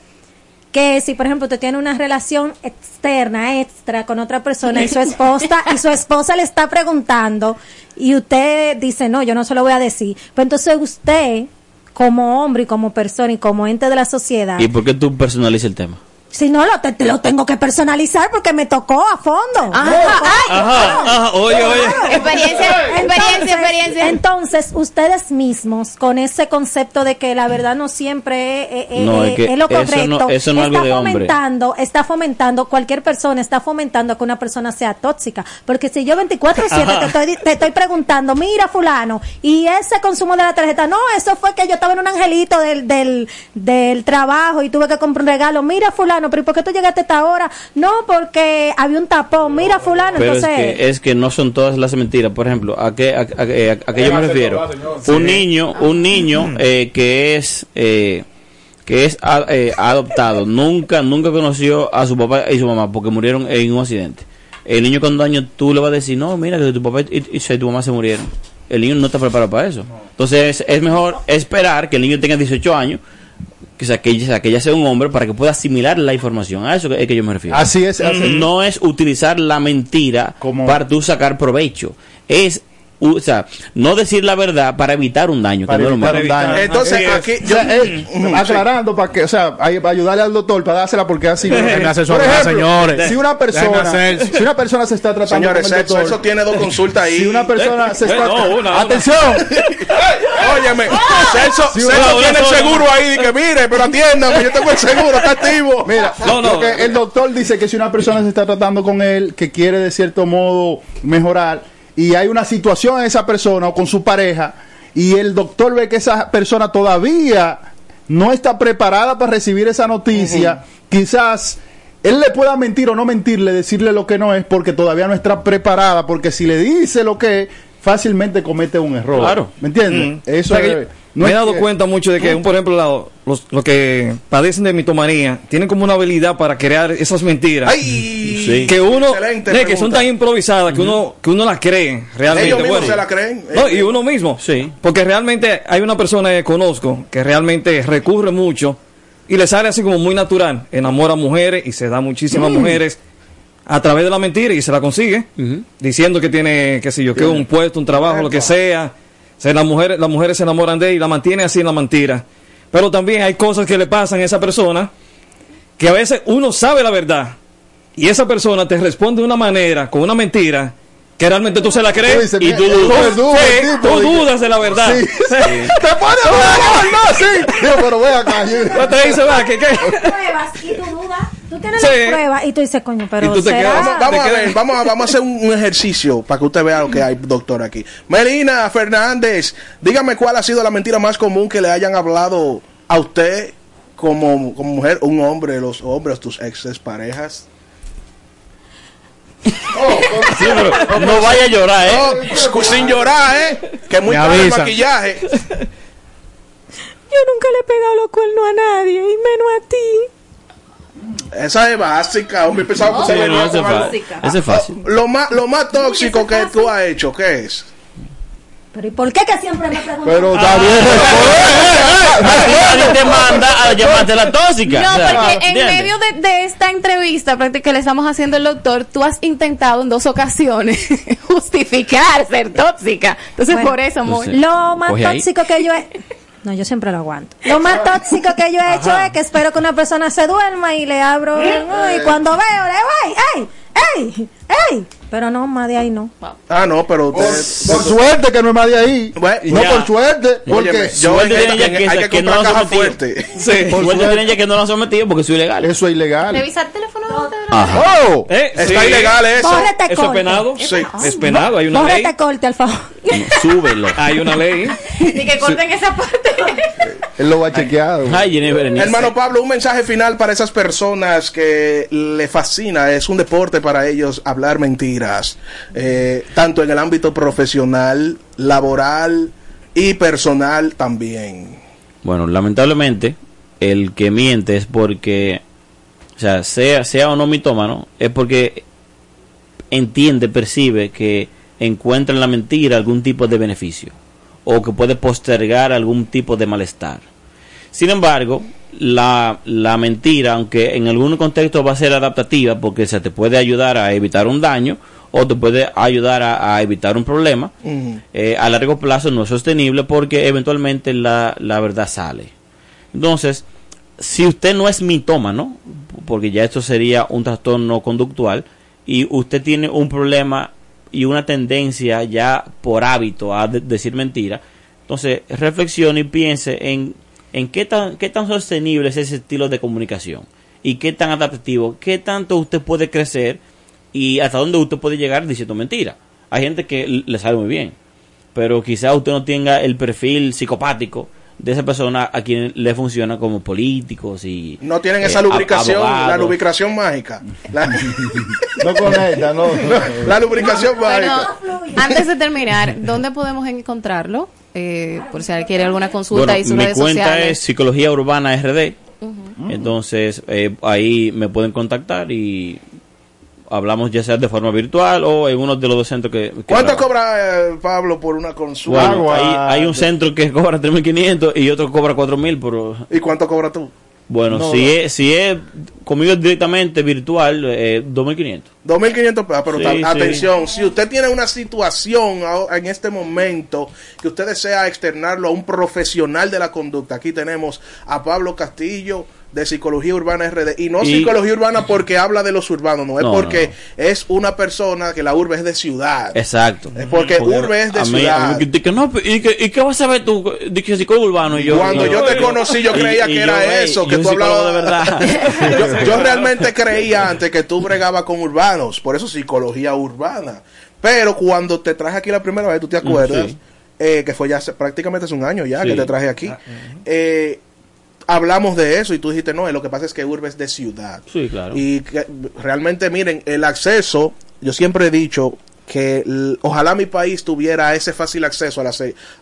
que si por ejemplo usted tiene una relación externa, extra con otra persona y su esposa y su esposa le está preguntando y usted dice, "No, yo no se lo voy a decir." Pues entonces usted como hombre y como persona y como ente de la sociedad, ¿Y por qué tú personalizas el tema? Si no lo te, te lo tengo que personalizar porque me tocó a fondo. Ajá, Ay, Ajá, ajá, oye, oye. Experiencia, experiencia, experiencia. Entonces, ustedes mismos, con ese concepto de que la verdad no siempre es, es- No, es- es que es lo eso correcto, no- eso no es está algo de hombre. fomentando, está fomentando, cualquier persona está fomentando que una persona sea tóxica. Porque si yo 24-7 te estoy, te estoy preguntando, mira fulano, y ese consumo de la tarjeta, no, eso fue que yo estaba en un angelito del, del, del trabajo y tuve que comprar un regalo, mira fulano, pero ¿y por qué tú llegaste a esta hora? No, porque había un tapón, mira fulano, Pero entonces... es que, es que no son todas las mentiras. Por ejemplo, ¿a qué, a, a- a- a qué yo me refiero? Un niño, un niño eh, que es eh, que es eh, adoptado, nunca nunca conoció a su papá y su mamá porque murieron en un accidente. El niño con daño tú le vas a decir, no, mira que tu papá y, y- y tu mamá se murieron. El niño no está preparado para eso. Entonces es mejor esperar que el niño tenga 18 años, que, sea, que, ya- que ya sea un hombre para que pueda asimilar la información. A eso es que yo me refiero. Así es, así- No es utilizar la mentira Como- para tú sacar provecho. Es, o sea, no decir la verdad para evitar un daño. para que no es evitar un mismo. daño. Entonces, es. aquí O sea, eh, aclarando para que, o sea, para ayudarle al doctor para dársela porque así. Ejemplo, señores. Si una persona, si una persona se está tratando Señores, con el doctor, eso tiene dos consultas ahí. si una persona se Eh, está, no, una, una. atención, Óyeme, Celso, tiene el seguro ahí. Dice, mire, pero atiéndame, yo tengo el seguro, está activo. Mira, No, no. que el doctor dice que si una persona se está tratando con él, que quiere de cierto modo mejorar, y hay una situación en esa persona o con su pareja, y el doctor ve que esa persona todavía no está preparada para recibir esa noticia, quizás él le pueda mentir o no mentirle, decirle lo que no es, porque todavía no está preparada, porque si le dice lo que es, fácilmente comete un error. Claro. ¿Me entiendes? Eso O sea, que es- No me he dado que- cuenta mucho de que, un, por ejemplo, la- los, los que padecen de mitomanía tienen como una habilidad para crear esas mentiras. ¡Ay! Sí. Que uno, eh, que son tan improvisadas que uno que uno las cree realmente. Ellos mismos Bueno, se la creen. No, y uno mismo. Sí. Porque realmente hay una persona que conozco que realmente recurre mucho y le sale así como muy natural. Enamora a mujeres y se da muchísimas mujeres a través de la mentira y se la consigue. Diciendo que tiene, qué sé yo, que un puesto, un trabajo, lo que sea. O sea, las mujeres, las mujeres se enamoran de él y la mantiene así en la mentira. Pero también hay cosas que le pasan a esa persona que a veces uno sabe la verdad y esa persona te responde de una manera, con una mentira, que realmente tú se la Tú crees y tú "Mira, dudas. tú dudas, tú de la verdad. Sí. Sí. Te pone a dudar, no, sí. Digo, pero ve acá. Te dice, va, que qué. Tú tienes Sí. la prueba y tú dices, coño, pero tú te será- quedas- Vamos, vamos ¿Te a ver, vamos a, vamos a hacer un, un ejercicio para que usted vea lo que hay, doctor, aquí. Melina Fernández, dígame cuál ha sido la mentira más común que le hayan hablado a usted como, como mujer, un hombre, los hombres, tus exes parejas. Sí, pero no vaya a llorar, ¿eh? No, sin llorar, ¿eh? Que muy caro el maquillaje. Yo nunca le he pegado los cuernos a nadie, y menos a ti. Esa es básica, hombre. Pensaba que Sí, usted no, venía ese es fácil. Ese es fácil. Lo más, lo más tóxico que tú has hecho, ¿qué es? Pero ¿y por qué que siempre me preguntan? Pero está Ah. Nadie te manda a llamarte la tóxica. No, porque en medio de, de esta entrevista práctica que le estamos haciendo al doctor, tú has intentado en dos ocasiones justificar ser tóxica. Entonces, Bueno. por eso, amor. Lo más ahí. tóxico que yo he... No, yo siempre lo aguanto. Lo más tóxico que yo he hecho es que espero que una persona se duerma y le abro y cuando veo le voy, ¡ey! ¡ey! ¡Ey! Pero no, más de ahí no. Ah, no, pero Por, usted. por suerte que no es más de ahí. Bueno, no ya. por suerte, porque Óyeme, yo Suerte en esta- tiene ya en- que, hay que que no comprar lo han caja sometido. fuerte. Sí, Por suerte suerte. tienen ya que no lo han sometido porque soy ilegal. eso es ilegal. Revisa el teléfono. Oh, Eh, Está sí. ilegal eso. Bórrate ¿Eso es corte. penado? Sí. Es penado, hay una ley. Bórrate corte, al favor. Súbelo. Hay una ley. Y que corten esa parte. él lo va chequeado. Ay, Jenny Berenice. Hermano Pablo, un mensaje final para esas personas que le fascina, es un deporte para ellos hablar mentiras, eh, tanto en el ámbito profesional, laboral y personal también. Bueno, lamentablemente, el que miente es porque, o sea, sea, sea o no mitómano, es porque entiende, percibe que encuentra en la mentira algún tipo de beneficio o que puede postergar algún tipo de malestar. Sin embargo, la, la mentira, aunque en algún contexto va a ser adaptativa porque se te puede ayudar a evitar un daño o te puede ayudar a, a evitar un problema, eh, a largo plazo no es sostenible porque eventualmente la, la verdad sale. Entonces, si usted no es mitómano, porque ya esto sería un trastorno conductual, y usted tiene un problema y una tendencia ya por hábito a de- decir mentira, entonces reflexione y piense en, en qué, tan, qué tan sostenible es ese estilo de comunicación y qué tan adaptativo, qué tanto usted puede crecer y hasta dónde usted puede llegar diciendo mentira. Hay gente que le sale muy bien, pero quizá usted no tenga el perfil psicopático de esa persona a quien le funciona como políticos y No tienen eh, esa ab- lubricación, la lubricación mágica. La, No conecta, no. la lubricación mágica. antes de terminar, ¿dónde podemos encontrarlo? Eh, por si alguien quiere alguna consulta Bueno, y sus mi redes cuenta sociales. es Psicología Urbana RD. Entonces, eh, ahí me pueden contactar y hablamos ya sea de forma virtual o en uno de los dos centros que... que ¿Cuánto cobra eh, Pablo por una consulta? Bueno, hay, hay un centro que cobra 3.500 y otro que cobra 4.000, pero ¿Y cuánto cobra tú? Bueno, No, si, no. Es, si es conmigo directamente virtual, eh, 2.500. 2.500 pesos, pero Sí, ta- sí. atención, si usted tiene una situación en este momento que usted desea externarlo a un profesional de la conducta, aquí tenemos a Pablo Castillo de Psicología Urbana RD, y no Y- Psicología Urbana porque habla de los urbanos, no es No, porque no, es una persona que la urbe es de ciudad. Exacto. Es porque urbe es de a mí- ciudad. a mí que- que no, ¿y, qué, ¿Y qué vas a saber tú? Dije psicólogo urbano. Y yo, Cuando y yo te conocí, yo creía y que era "Ey, eso, yo que tú hablabas de verdad. yo, yo realmente creía antes que tú bregabas con urbanos, por eso psicología urbana. Pero cuando te traje aquí la primera vez, tú te acuerdas, sí. Eh, que fue ya hace- prácticamente hace un año ya Sí. que te traje aquí. Eh, hablamos de eso y tú dijiste, no, lo que pasa es que urbe es de ciudad. Sí, claro. Y que, realmente, miren, el acceso, yo siempre he dicho que ojalá mi país tuviera ese fácil acceso a la,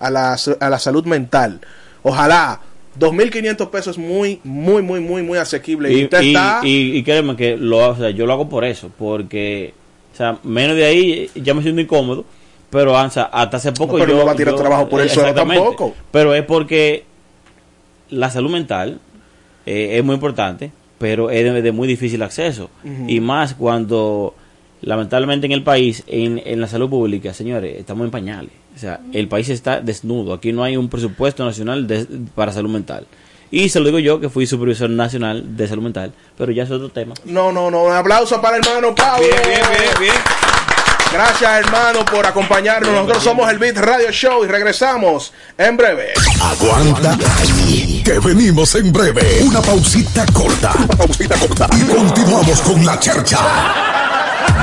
a la, a la salud mental. Ojalá. 2.500 pesos es muy, muy, muy, muy, muy asequible. Y, Y, usted y- está... y- y créeme que lo, o sea, yo lo hago por eso, porque, o sea, menos de ahí ya me siento incómodo, pero o sea, hasta hace poco No, pero yo... no va a tirar yo- trabajo por eso exactamente. tampoco. Pero es porque la salud mental eh, es muy importante, pero es de, de muy difícil acceso. Y más cuando, lamentablemente en el país, en, en la salud pública, señores, estamos en pañales. O sea, el país está desnudo. Aquí no hay un presupuesto nacional de- para salud mental. Y se lo digo yo, que fui supervisor nacional de salud mental, pero ya es otro tema. No, no, no. Un aplauso para el hermano Pablo. Bien, bien, bien, bien. Gracias, hermano, por acompañarnos. Nosotros somos el Beat Radio Show y regresamos en breve. Aguanta ahí, que venimos en breve. Una pausita corta. Una pausita corta. Y continuamos con la chercha.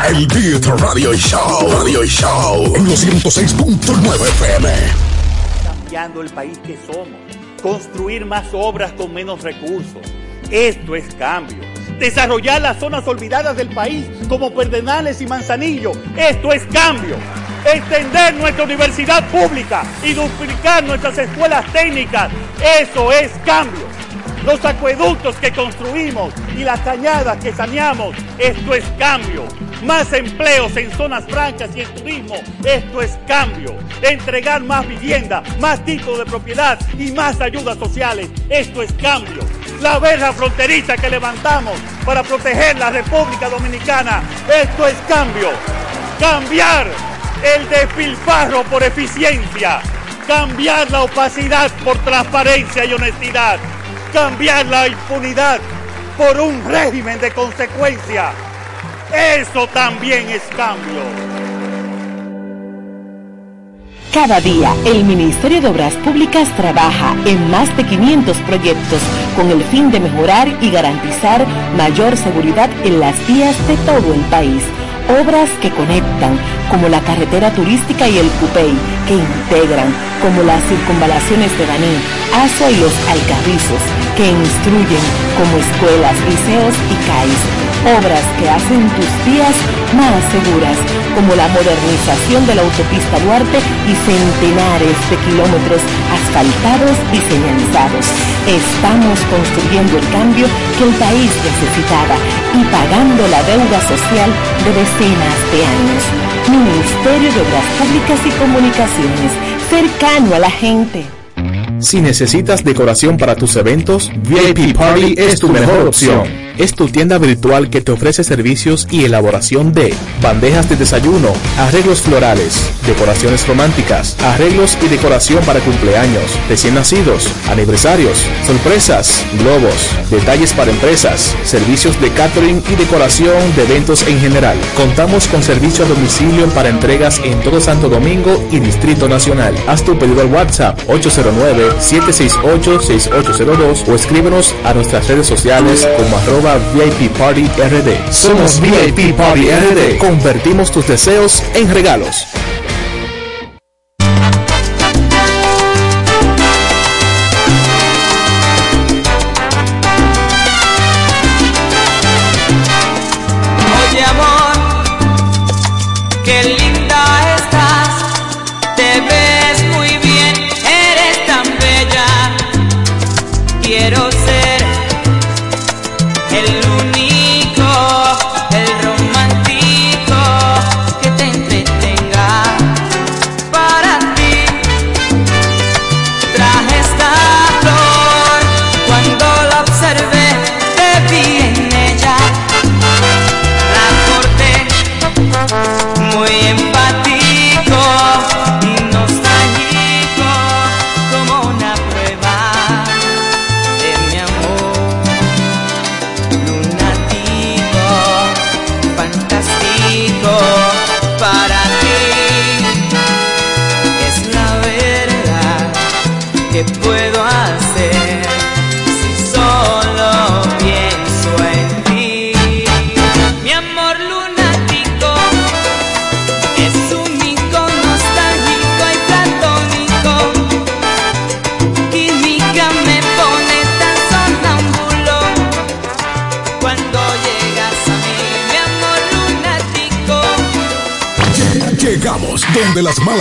El Beat Radio Show. Radio Show. En los 106.9 FM. cambiando el país que somos, construir más obras con menos recursos. Esto es cambio. Desarrollar las zonas olvidadas del país como Perdenales y Manzanillo. Esto es cambio. Extender nuestra universidad pública y duplicar nuestras escuelas técnicas. Eso es cambio. Los acueductos que construimos y las cañadas que saneamos. Esto es cambio. Más empleos en zonas francas y en turismo. Esto es cambio. Entregar más vivienda, más tipos de propiedad y más ayudas sociales. Esto es cambio. La verja fronteriza que levantamos para proteger la República Dominicana. Esto es cambio. Cambiar el despilfarro por eficiencia. Cambiar la opacidad por transparencia y honestidad. Cambiar la impunidad por un régimen de consecuencia. Eso también es cambio. Cada día, el Ministerio de Obras Públicas trabaja en más de 500 proyectos con el fin de mejorar y garantizar mayor seguridad en las vías de todo el país. Obras que conectan, como la carretera turística y el Cupey, que integran, como las circunvalaciones de Baní, Azo y los Alcarrizos, que instruyen, como escuelas, liceos y CAIS. Obras que hacen tus vías más seguras, como la modernización de la autopista Duarte y centenares de kilómetros asfaltados y señalizados. Estamos construyendo el cambio que el país necesitaba y pagando la deuda social de decenas de años. Ministerio de Obras Públicas y Comunicaciones, cercano a la gente. Si necesitas decoración para tus eventos, VIP Party es tu mejor opción. Es tu tienda virtual que te ofrece servicios y elaboración de bandejas de desayuno, arreglos florales, decoraciones románticas, arreglos y decoración para cumpleaños, recién nacidos, aniversarios, sorpresas, globos, detalles para empresas, servicios de catering y decoración de eventos en general. Contamos con servicio a domicilio para entregas en todo Santo Domingo y Distrito Nacional. Haz tu pedido al WhatsApp 809-768-6802 o escríbenos a nuestras redes sociales como arroba VIP Party RD. Somos VIP Party RD. Convertimos tus deseos en regalos.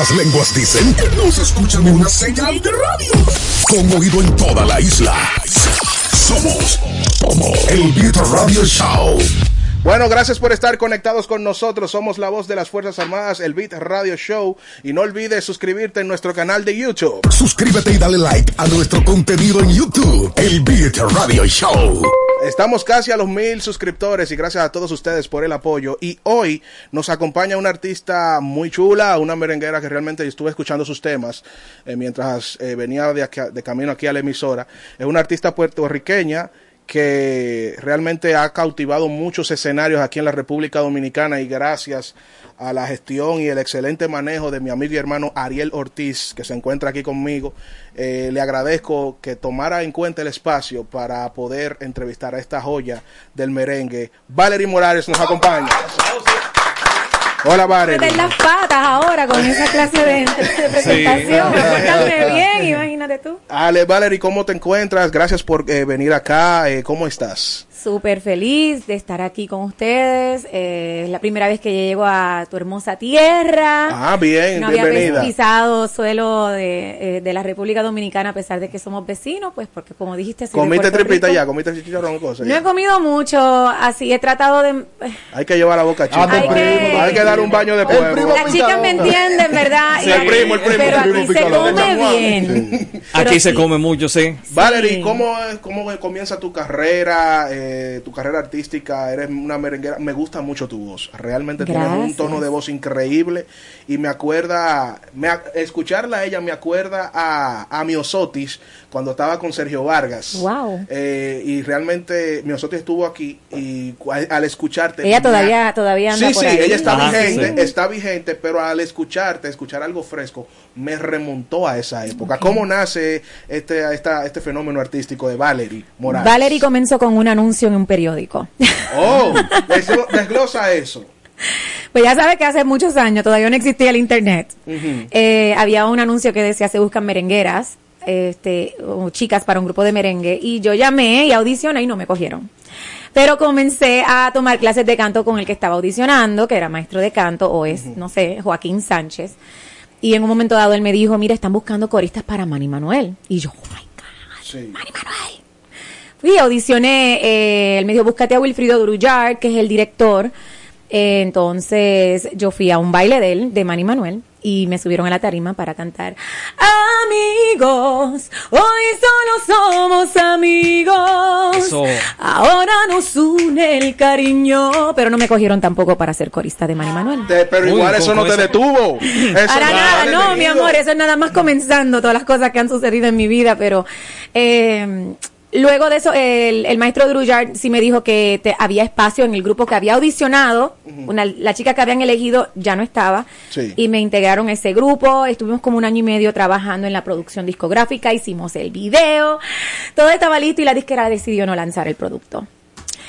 Las lenguas dicen que no se escucha en una señal de radio. Con oído en toda la isla. Somos como el Beat Radio Show. Bueno, gracias por estar conectados con nosotros. Somos la voz de las Fuerzas Armadas, el Beat Radio Show. Y no olvides suscribirte en nuestro canal de YouTube. Suscríbete y dale like a nuestro contenido en YouTube, el Beat Radio Show. Estamos casi a los mil suscriptores y gracias a todos ustedes por el apoyo. Y hoy nos acompaña una artista muy chula, una merenguera que realmente estuve escuchando sus temas eh, mientras eh, venía de, de camino aquí a la emisora. Es una artista puertorriqueña que realmente ha cautivado muchos escenarios aquí en la República Dominicana y gracias a la gestión y el excelente manejo de mi amigo y hermano Ariel Ortiz, que se encuentra aquí conmigo, eh, le agradezco que tomara en cuenta el espacio para poder entrevistar a esta joya del merengue. Valerie Morales nos acompaña. Hola Meter Valerie. las patas ahora con esa clase de, de presentación. Pórtame bien, imagínate tú. Ale, Valerie, ¿cómo te encuentras? Gracias por eh, venir acá. Eh, ¿Cómo estás? Súper feliz de estar aquí con ustedes. Eh, es la primera vez que llego a tu hermosa tierra. Ah, bien, no había bienvenida. pisado suelo de, eh, de la República Dominicana a pesar de que somos vecinos, pues porque como dijiste, ¿Comiste tripita Rico. ya? ¿Comiste chicharrón y cosas? No he comido mucho, así he tratado de... Hay que llevar la boca chica. Hay que- Hay que dar un baño de pueblo. Las chicas me entienden, ¿verdad? Sí, Y- el primo, el primo, Pero el primo aquí se come bien. Aquí se come mucho, sí. Valerie, ¿cómo, es- ¿cómo comienza tu carrera, eh, tu carrera artística? Eres una merenguera. Me gusta mucho tu voz. Realmente tienes un Gracias. tono de voz increíble. Y me acuerda, me, escucharla a ella me acuerda a, a Miosotis cuando estaba con Sergio Vargas. Wow. Eh, y realmente Miosotis estuvo aquí y cu- al escucharte... Ella me- todavía, todavía anda Sí, por sí, ahí. ella está vigente, sí. está vigente, pero al escucharte, escuchar algo fresco, me remontó a esa época. ¿Cómo nace este, esta, este fenómeno artístico de Valerie Morales? Valerie comenzó con un anuncio en un periódico. Oh, desglo- desglosa eso. Pues ya sabes que hace muchos años todavía no existía el internet. Eh, había un anuncio que decía se buscan merengueras, este, o chicas para un grupo de merengue, y yo llamé y audicioné y no me cogieron. Pero comencé a tomar clases de canto con el que estaba audicionando, que era maestro de canto, o es, no sé, Joaquín Sánchez. Y en un momento dado él me dijo, mira, están buscando coristas para Manny Manuel. Y yo, oh my Sí. Fui, audicioné, eh, él me dijo, búscate a Wilfrido Drullar, que es el director. Eh, entonces yo fui a un baile de él, de Manny Manuel, y me subieron a la tarima para cantar. Amigos, hoy solo somos amigos. Eso. Ahora nos une el cariño. Pero no me cogieron tampoco para ser corista de Manny Manuel. Te- pero Uy, igual eso no te detuvo. Eso Para nada, no, mi amor, eso es nada más comenzando todas las cosas que han sucedido en mi vida, pero eh, luego de eso, el, el maestro Druyard sí me dijo que te- había espacio en el grupo que había audicionado, una, la chica que habían elegido ya no estaba, Sí. y me integraron a ese grupo, estuvimos como un año y medio trabajando en la producción discográfica, hicimos el video, todo estaba listo y la disquera decidió no lanzar el producto.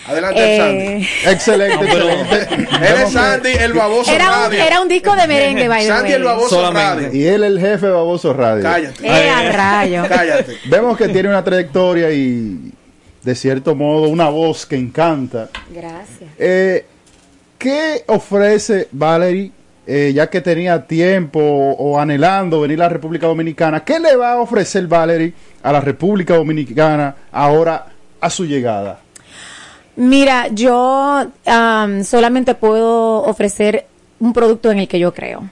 Adelante, Eh, Sandy. Excelente, excelente. Él es Sandy, el baboso era, un, radio. era un disco de merengue, by the Sandy, way. el baboso Solamente. radio. Y él el jefe de Baboso Radio. Cállate. Eh, rayo. Cállate. Vemos que tiene una trayectoria y, de cierto modo, una voz que encanta. Gracias. Eh, ¿Qué ofrece Valerie, eh, ya que tenía tiempo o, o anhelando venir a la República Dominicana? ¿Qué le va a ofrecer Valerie a la República Dominicana ahora a su llegada? Mira, yo am, solamente puedo ofrecer un producto en el que yo creo.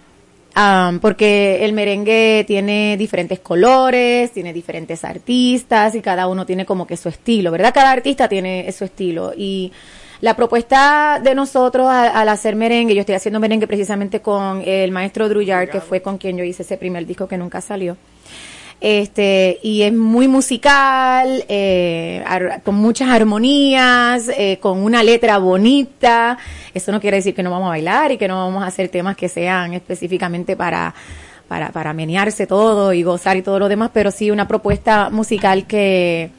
Am, porque el merengue tiene diferentes colores, tiene diferentes artistas y cada uno tiene como que su estilo, ¿verdad? Cada artista tiene su estilo. Y la propuesta de nosotros al hacer merengue, yo estoy haciendo merengue precisamente con el maestro Druyard, que fue con quien yo hice ese primer disco que nunca salió. Este, y es muy musical, eh, con muchas armonías, eh, con una letra bonita. Eso no quiere decir que no vamos a bailar y que no vamos a hacer temas que sean específicamente para, para, para menearse todo y gozar y todo lo demás, pero sí una propuesta musical que,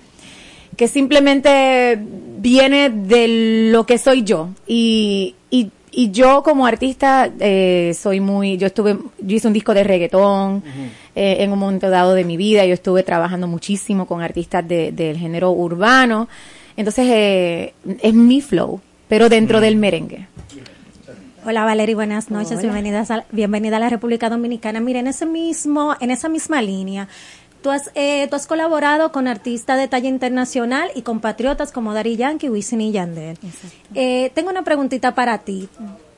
que simplemente viene de lo que soy yo. Y, y, y yo como artista eh, soy muy, yo estuve, yo hice un disco de reggaetón eh, en un momento dado de mi vida, yo estuve trabajando muchísimo con artistas de- del género urbano, entonces eh, es mi flow, pero dentro del merengue. Hola Valeria, buenas noches, Hola. bienvenidas a, bienvenida a la República Dominicana. Mira, en ese mismo, en esa misma línea, tú has, eh, tú has colaborado con artistas de talla internacional y compatriotas como Dari Yankee, Wisin y Yandel. Eh, tengo una preguntita para ti.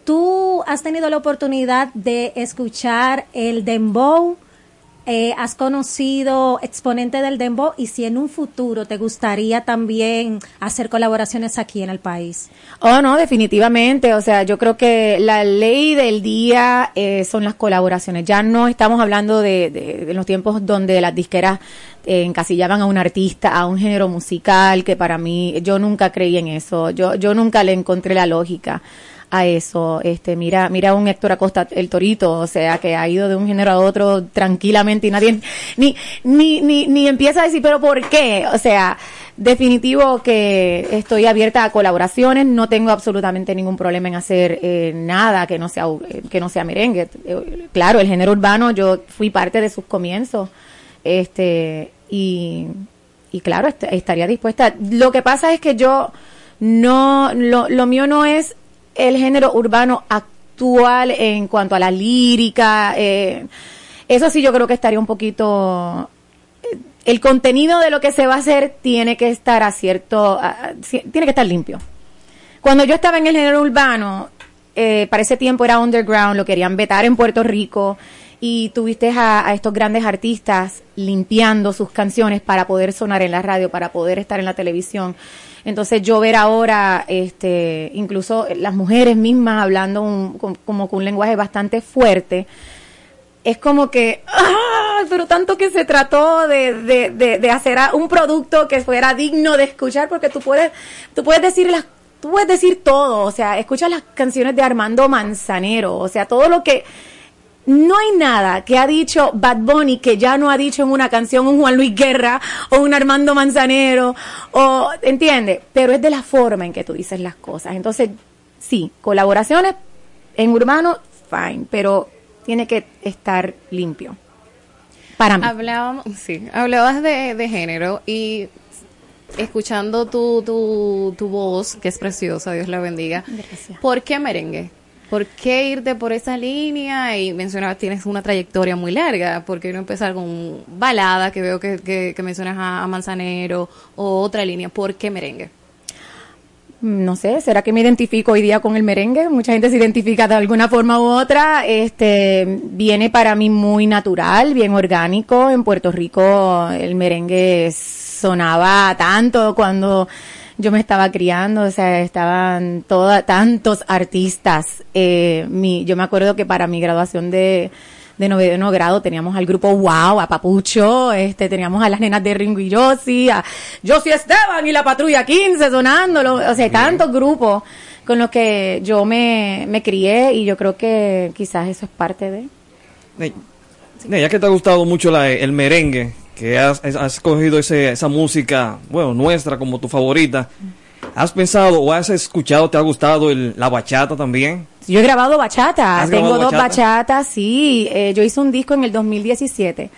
¿Tú has tenido la oportunidad de escuchar el dembow? Eh, ¿Has conocido exponente del dembow? Y si en un futuro te gustaría también hacer colaboraciones aquí en el país. Oh, no, definitivamente. O sea, yo creo que la ley del día eh, son las colaboraciones. Ya no estamos hablando de, de- de los tiempos donde las disqueras eh, encasillaban a un artista, a un género musical, que para mí, yo nunca creí en eso. Yo, yo nunca le encontré la lógica a eso. Este, mira, mira un Héctor Acosta, el Torito, o sea, que ha ido de un género a otro tranquilamente y nadie ni, ni, ni, ni empieza a decir, pero ¿por qué? O sea, definitivo que estoy abierta a colaboraciones, no tengo absolutamente ningún problema en hacer eh, nada que no sea que no sea merengue. Claro, el género urbano yo fui parte de sus comienzos. Este y y claro, est- estaría dispuesta. Lo que pasa es que yo no lo, lo mío no es el género urbano actual en cuanto a la lírica. eh, eso sí yo creo que estaría un poquito el contenido de lo que se va a hacer tiene que estar a cierto, tiene que estar limpio. Cuando yo estaba en el género urbano, eh, para ese tiempo era underground, lo querían vetar en Puerto Rico y tuviste a estos grandes artistas limpiando sus canciones para poder sonar en la radio, para poder estar en la televisión. Entonces yo ver ahora, este, incluso las mujeres mismas hablando un- con- como con un lenguaje bastante fuerte, es como que, ¡ah! pero tanto que se trató de, de, de, de hacer un producto que fuera digno de escuchar, porque tú puedes, tú puedes decir las, tú puedes decir todo, o sea, escucha las canciones de Armando Manzanero, o sea, todo lo que, no hay nada que ha dicho Bad Bunny que ya no ha dicho en una canción un Juan Luis Guerra o un Armando Manzanero, o, entiende, pero es de la forma en que tú dices las cosas. Entonces, sí, colaboraciones en urbano, fine, pero tiene que estar limpio. Para mí. Hablábamos, sí, hablabas de, de género y escuchando tu, tu, tu voz, que es preciosa, Dios la bendiga. Gracias. ¿Por qué merengue? ¿Por qué irte por esa línea? Y mencionabas, tienes una trayectoria muy larga. ¿Por qué no empezar con balada, que veo que, que, que mencionas a, a Manzanero, o otra línea? ¿Por qué merengue? no sé, ¿será que me identifico hoy día con el merengue? Mucha gente se identifica de alguna forma u otra. Este, viene para mí muy natural, bien orgánico. En Puerto Rico el merengue sonaba tanto cuando yo me estaba criando, o sea, estaban toda, tantos artistas. Eh, mi, yo me acuerdo que para mi graduación de, de noveno grado teníamos al grupo Wow, a Papucho, este, teníamos a las nenas de Ringo y Josie, a Josie Esteban y la Patrulla 15 sonándolo, o sea, tantos grupos con los que yo me, me crié y yo creo que quizás eso es parte de... Ya que te ha gustado mucho la- el merengue, que has, has cogido ese, esa música, bueno, nuestra como tu favorita, ¿has pensado o has escuchado, te ha gustado el- la bachata también? Yo he grabado bachata, ¿Has tengo grabado dos bachata? bachatas, sí. Eh, yo hice un disco en el 2017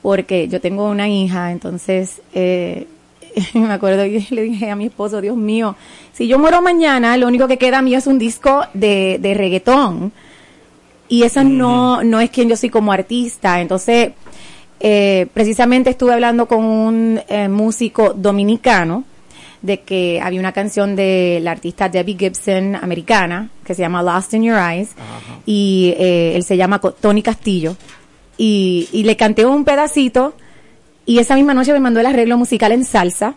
porque yo tengo una hija, entonces eh, me acuerdo y le dije a mi esposo, Dios mío, si yo muero mañana, lo único que queda mío es un disco de, de reggaetón y eso no, no es quien yo soy como artista. Entonces, eh, precisamente estuve hablando con un eh, músico dominicano de que había una canción de la artista Debbie Gibson americana que se llama Lost in Your Eyes y eh, él se llama Tony Castillo y, y le canté un pedacito y esa misma noche me mandó el arreglo musical en salsa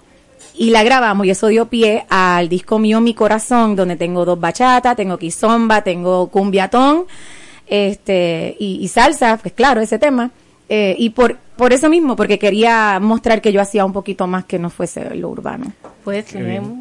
y la grabamos y eso dio pie al disco mío Mi Corazón donde tengo dos bachatas, tengo kizomba, tengo cumbiatón este y, y salsa, pues claro, ese tema. Eh, y por, por eso mismo, porque quería mostrar que yo hacía un poquito más que no fuese lo urbano. Pues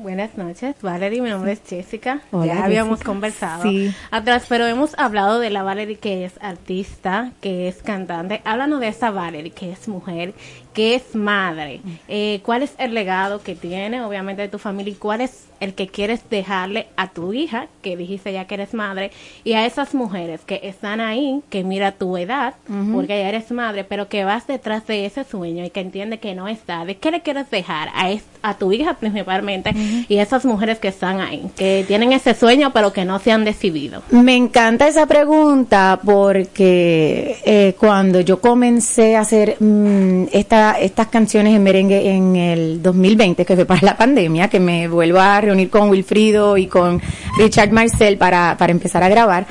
buenas noches, Valerie, mi nombre es Jessica. Hola, ya habíamos Jessica. conversado Sí. atrás, pero hemos hablado de la Valerie que es artista, que es cantante. Háblanos de esa Valerie que es mujer, que es madre. Eh, ¿Cuál es el legado que tiene, obviamente, de tu familia y cuál es el que quieres dejarle a tu hija, que dijiste ya que eres madre, y a esas mujeres que están ahí, que mira tu edad, porque ya eres madre, pero que vas de- detrás de ese sueño y que entiende que no es tarde, ¿qué le quieres dejar a, es- a tu hija principalmente y a esas mujeres que están ahí, que tienen ese sueño pero que no se han decidido? Me encanta esa pregunta porque eh, cuando yo comencé a hacer mm, esta, estas canciones en merengue en el 2020, que fue para la pandemia, que me vuelvo a reunir con Wilfrido y con Richard Marcel para, para empezar a grabar,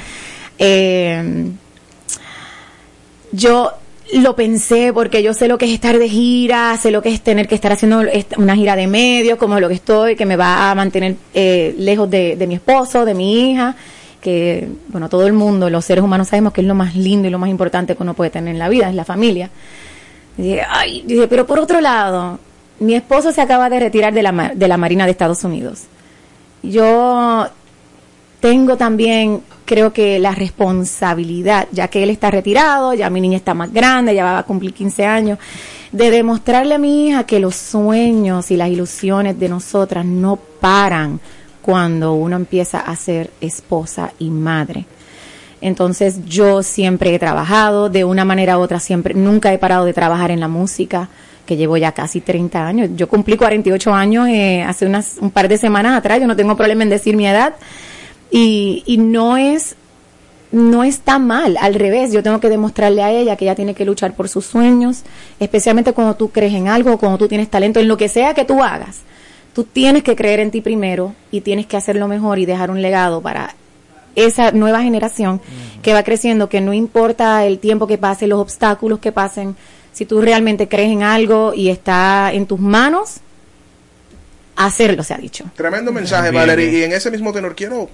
eh, yo lo pensé porque yo sé lo que es estar de gira, sé lo que es tener que estar haciendo una gira de medios, como lo que estoy, que me va a mantener eh, lejos de, de mi esposo, de mi hija, que, bueno, todo el mundo, los seres humanos sabemos que es lo más lindo y lo más importante que uno puede tener en la vida, es la familia. Y dije, ay, dije, pero por otro lado, mi esposo se acaba de retirar de la, de la Marina de Estados Unidos. Yo tengo también, creo que la responsabilidad, ya que él está retirado, ya mi niña está más grande, ya va a cumplir 15 años, de demostrarle a mi hija que los sueños y las ilusiones de nosotras no paran cuando uno empieza a ser esposa y madre. Entonces yo siempre he trabajado de una manera u otra, siempre, nunca he parado de trabajar en la música, que llevo ya casi 30 años. Yo cumplí 48 años eh, hace unas, un par de semanas atrás, yo no tengo problema en decir mi edad. Y, y no es no está mal, al revés, yo tengo que demostrarle a ella que ella tiene que luchar por sus sueños, especialmente cuando tú crees en algo, cuando tú tienes talento, en lo que sea que tú hagas. Tú tienes que creer en ti primero y tienes que hacerlo mejor y dejar un legado para esa nueva generación que va creciendo, que no importa el tiempo que pase, los obstáculos que pasen, si tú realmente crees en algo y está en tus manos, hacerlo, se ha dicho. Tremendo mensaje, Valerie. Y en ese mismo tenor quiero.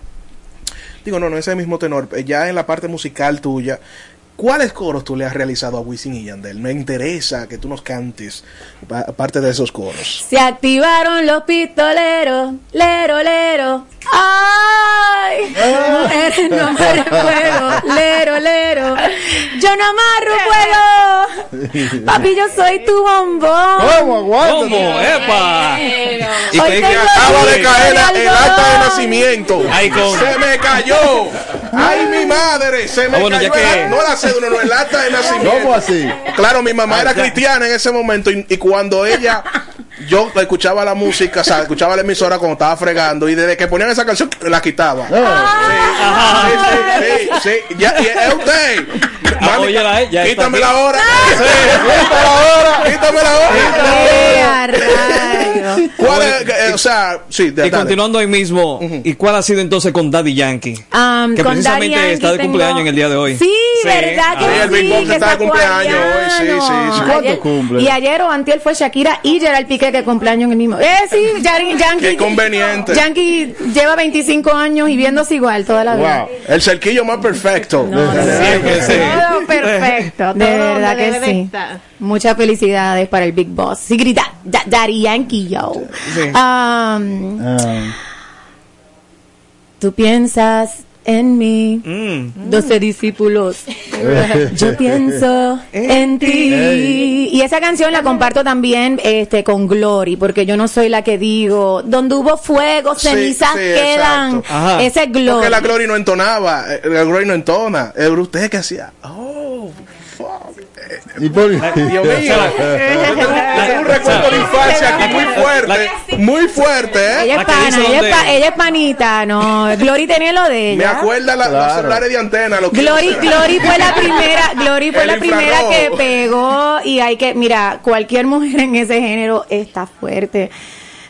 Digo, no, no, ese mismo tenor. eh, Ya en la parte musical tuya, ¿cuáles coros tú le has realizado a Wisin y Yandel? Me interesa que tú nos cantes pa- parte de esos coros. Se activaron los pistoleros, lero, lero. ¡Ay! Mujeres no amarren fuego, lero, lero. Yo no amarro fuego. Papi, yo soy tu bombón. ¿Cómo? ¿Cómo? ¡Epa! Y Hoy que acaba de caer el acta de nacimiento. Ay, con- Se me cayó. Ay, mi madre. Se me Ah, bueno, cayó. ya que- el- No la cédula, no el acta de nacimiento. ¿Cómo así? Claro, mi mamá Ah, era cristiana en ese momento y, y cuando ella, yo escuchaba la música, o sea, escuchaba la emisora cuando estaba fregando y desde que ponían esa canción la quitaba. Ah. Sí, sí, sí, sí, ya, y es usted. Ah, Mami, óyela, eh, ya quítame la hora. Quítame la hora. Quítame la hora. ¿Cuál es? eh, o sea, sí, de- Y dale. continuando ahí mismo, ¿y cuál ha sido entonces con Daddy Yankee? Um, que con precisamente Daddy está de cumpleaños tengo- en el día de hoy. Sí, ¿verdad que Sí, sí? el Big que está de cumpleaños hoy, sí, sí, sí. ¿Cuánto Ayer- cumple? Y ayer o antier fue Shakira y Gerald Piqué que cumpleaños en el mismo. Eh, sí, Yankee. Qué conveniente. Yankee lleva 25 años y viéndose igual toda la vida. Wow, el cerquillo más perfecto. Siempre sí. Todo perfecto, De verdad donde que debe sí. estar. Muchas felicidades para el Big Boss. Sí, grita, Da- Daddy Yankee, yo. Um. Tú piensas en mí, Mm. doce discípulos. Yo pienso en ti. Y esa canción la comparto también este con Glory, porque yo no soy la que digo, donde hubo fuego, cenizas sí, quedan. Ese es Glory. Porque la Glory no entonaba, eh, la Glory no entona. Era usted que hacía. Oh, fuck. ¿Y por Dios mío. Un recuerdo de infancia aquí muy fuerte. Muy fuerte, ¿eh? Ella La es pana, ella es, donde- pa- ella es panita, no. Glory tenía lo de ella. Me acuerda la, los Claro. celulares de antena. Lo que Glory, Glory fue la primera, Glory fue El la primera infrarrojo. que pegó y hay que, mira, cualquier mujer en ese género está fuerte.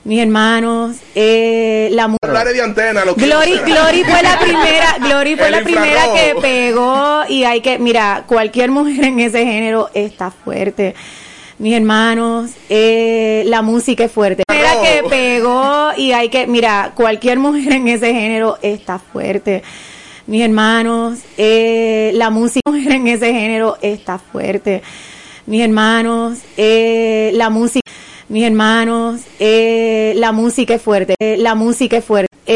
Mis hermanos, eh, la mujer. de antena. Lo que Glory, Glory fue la primera, Glory fue El la primera infrarrojo. que pegó y hay que, mira, cualquier mujer en ese género está fuerte. Mis hermanos, eh, la música es fuerte. La primera que pegó y hay que, mira, cualquier mujer en ese género está fuerte. Mis hermanos, eh, la música en ese género está fuerte. Mis hermanos, eh, la música, mis hermanos, eh, la música es fuerte. Eh, la música es fuerte. Eh,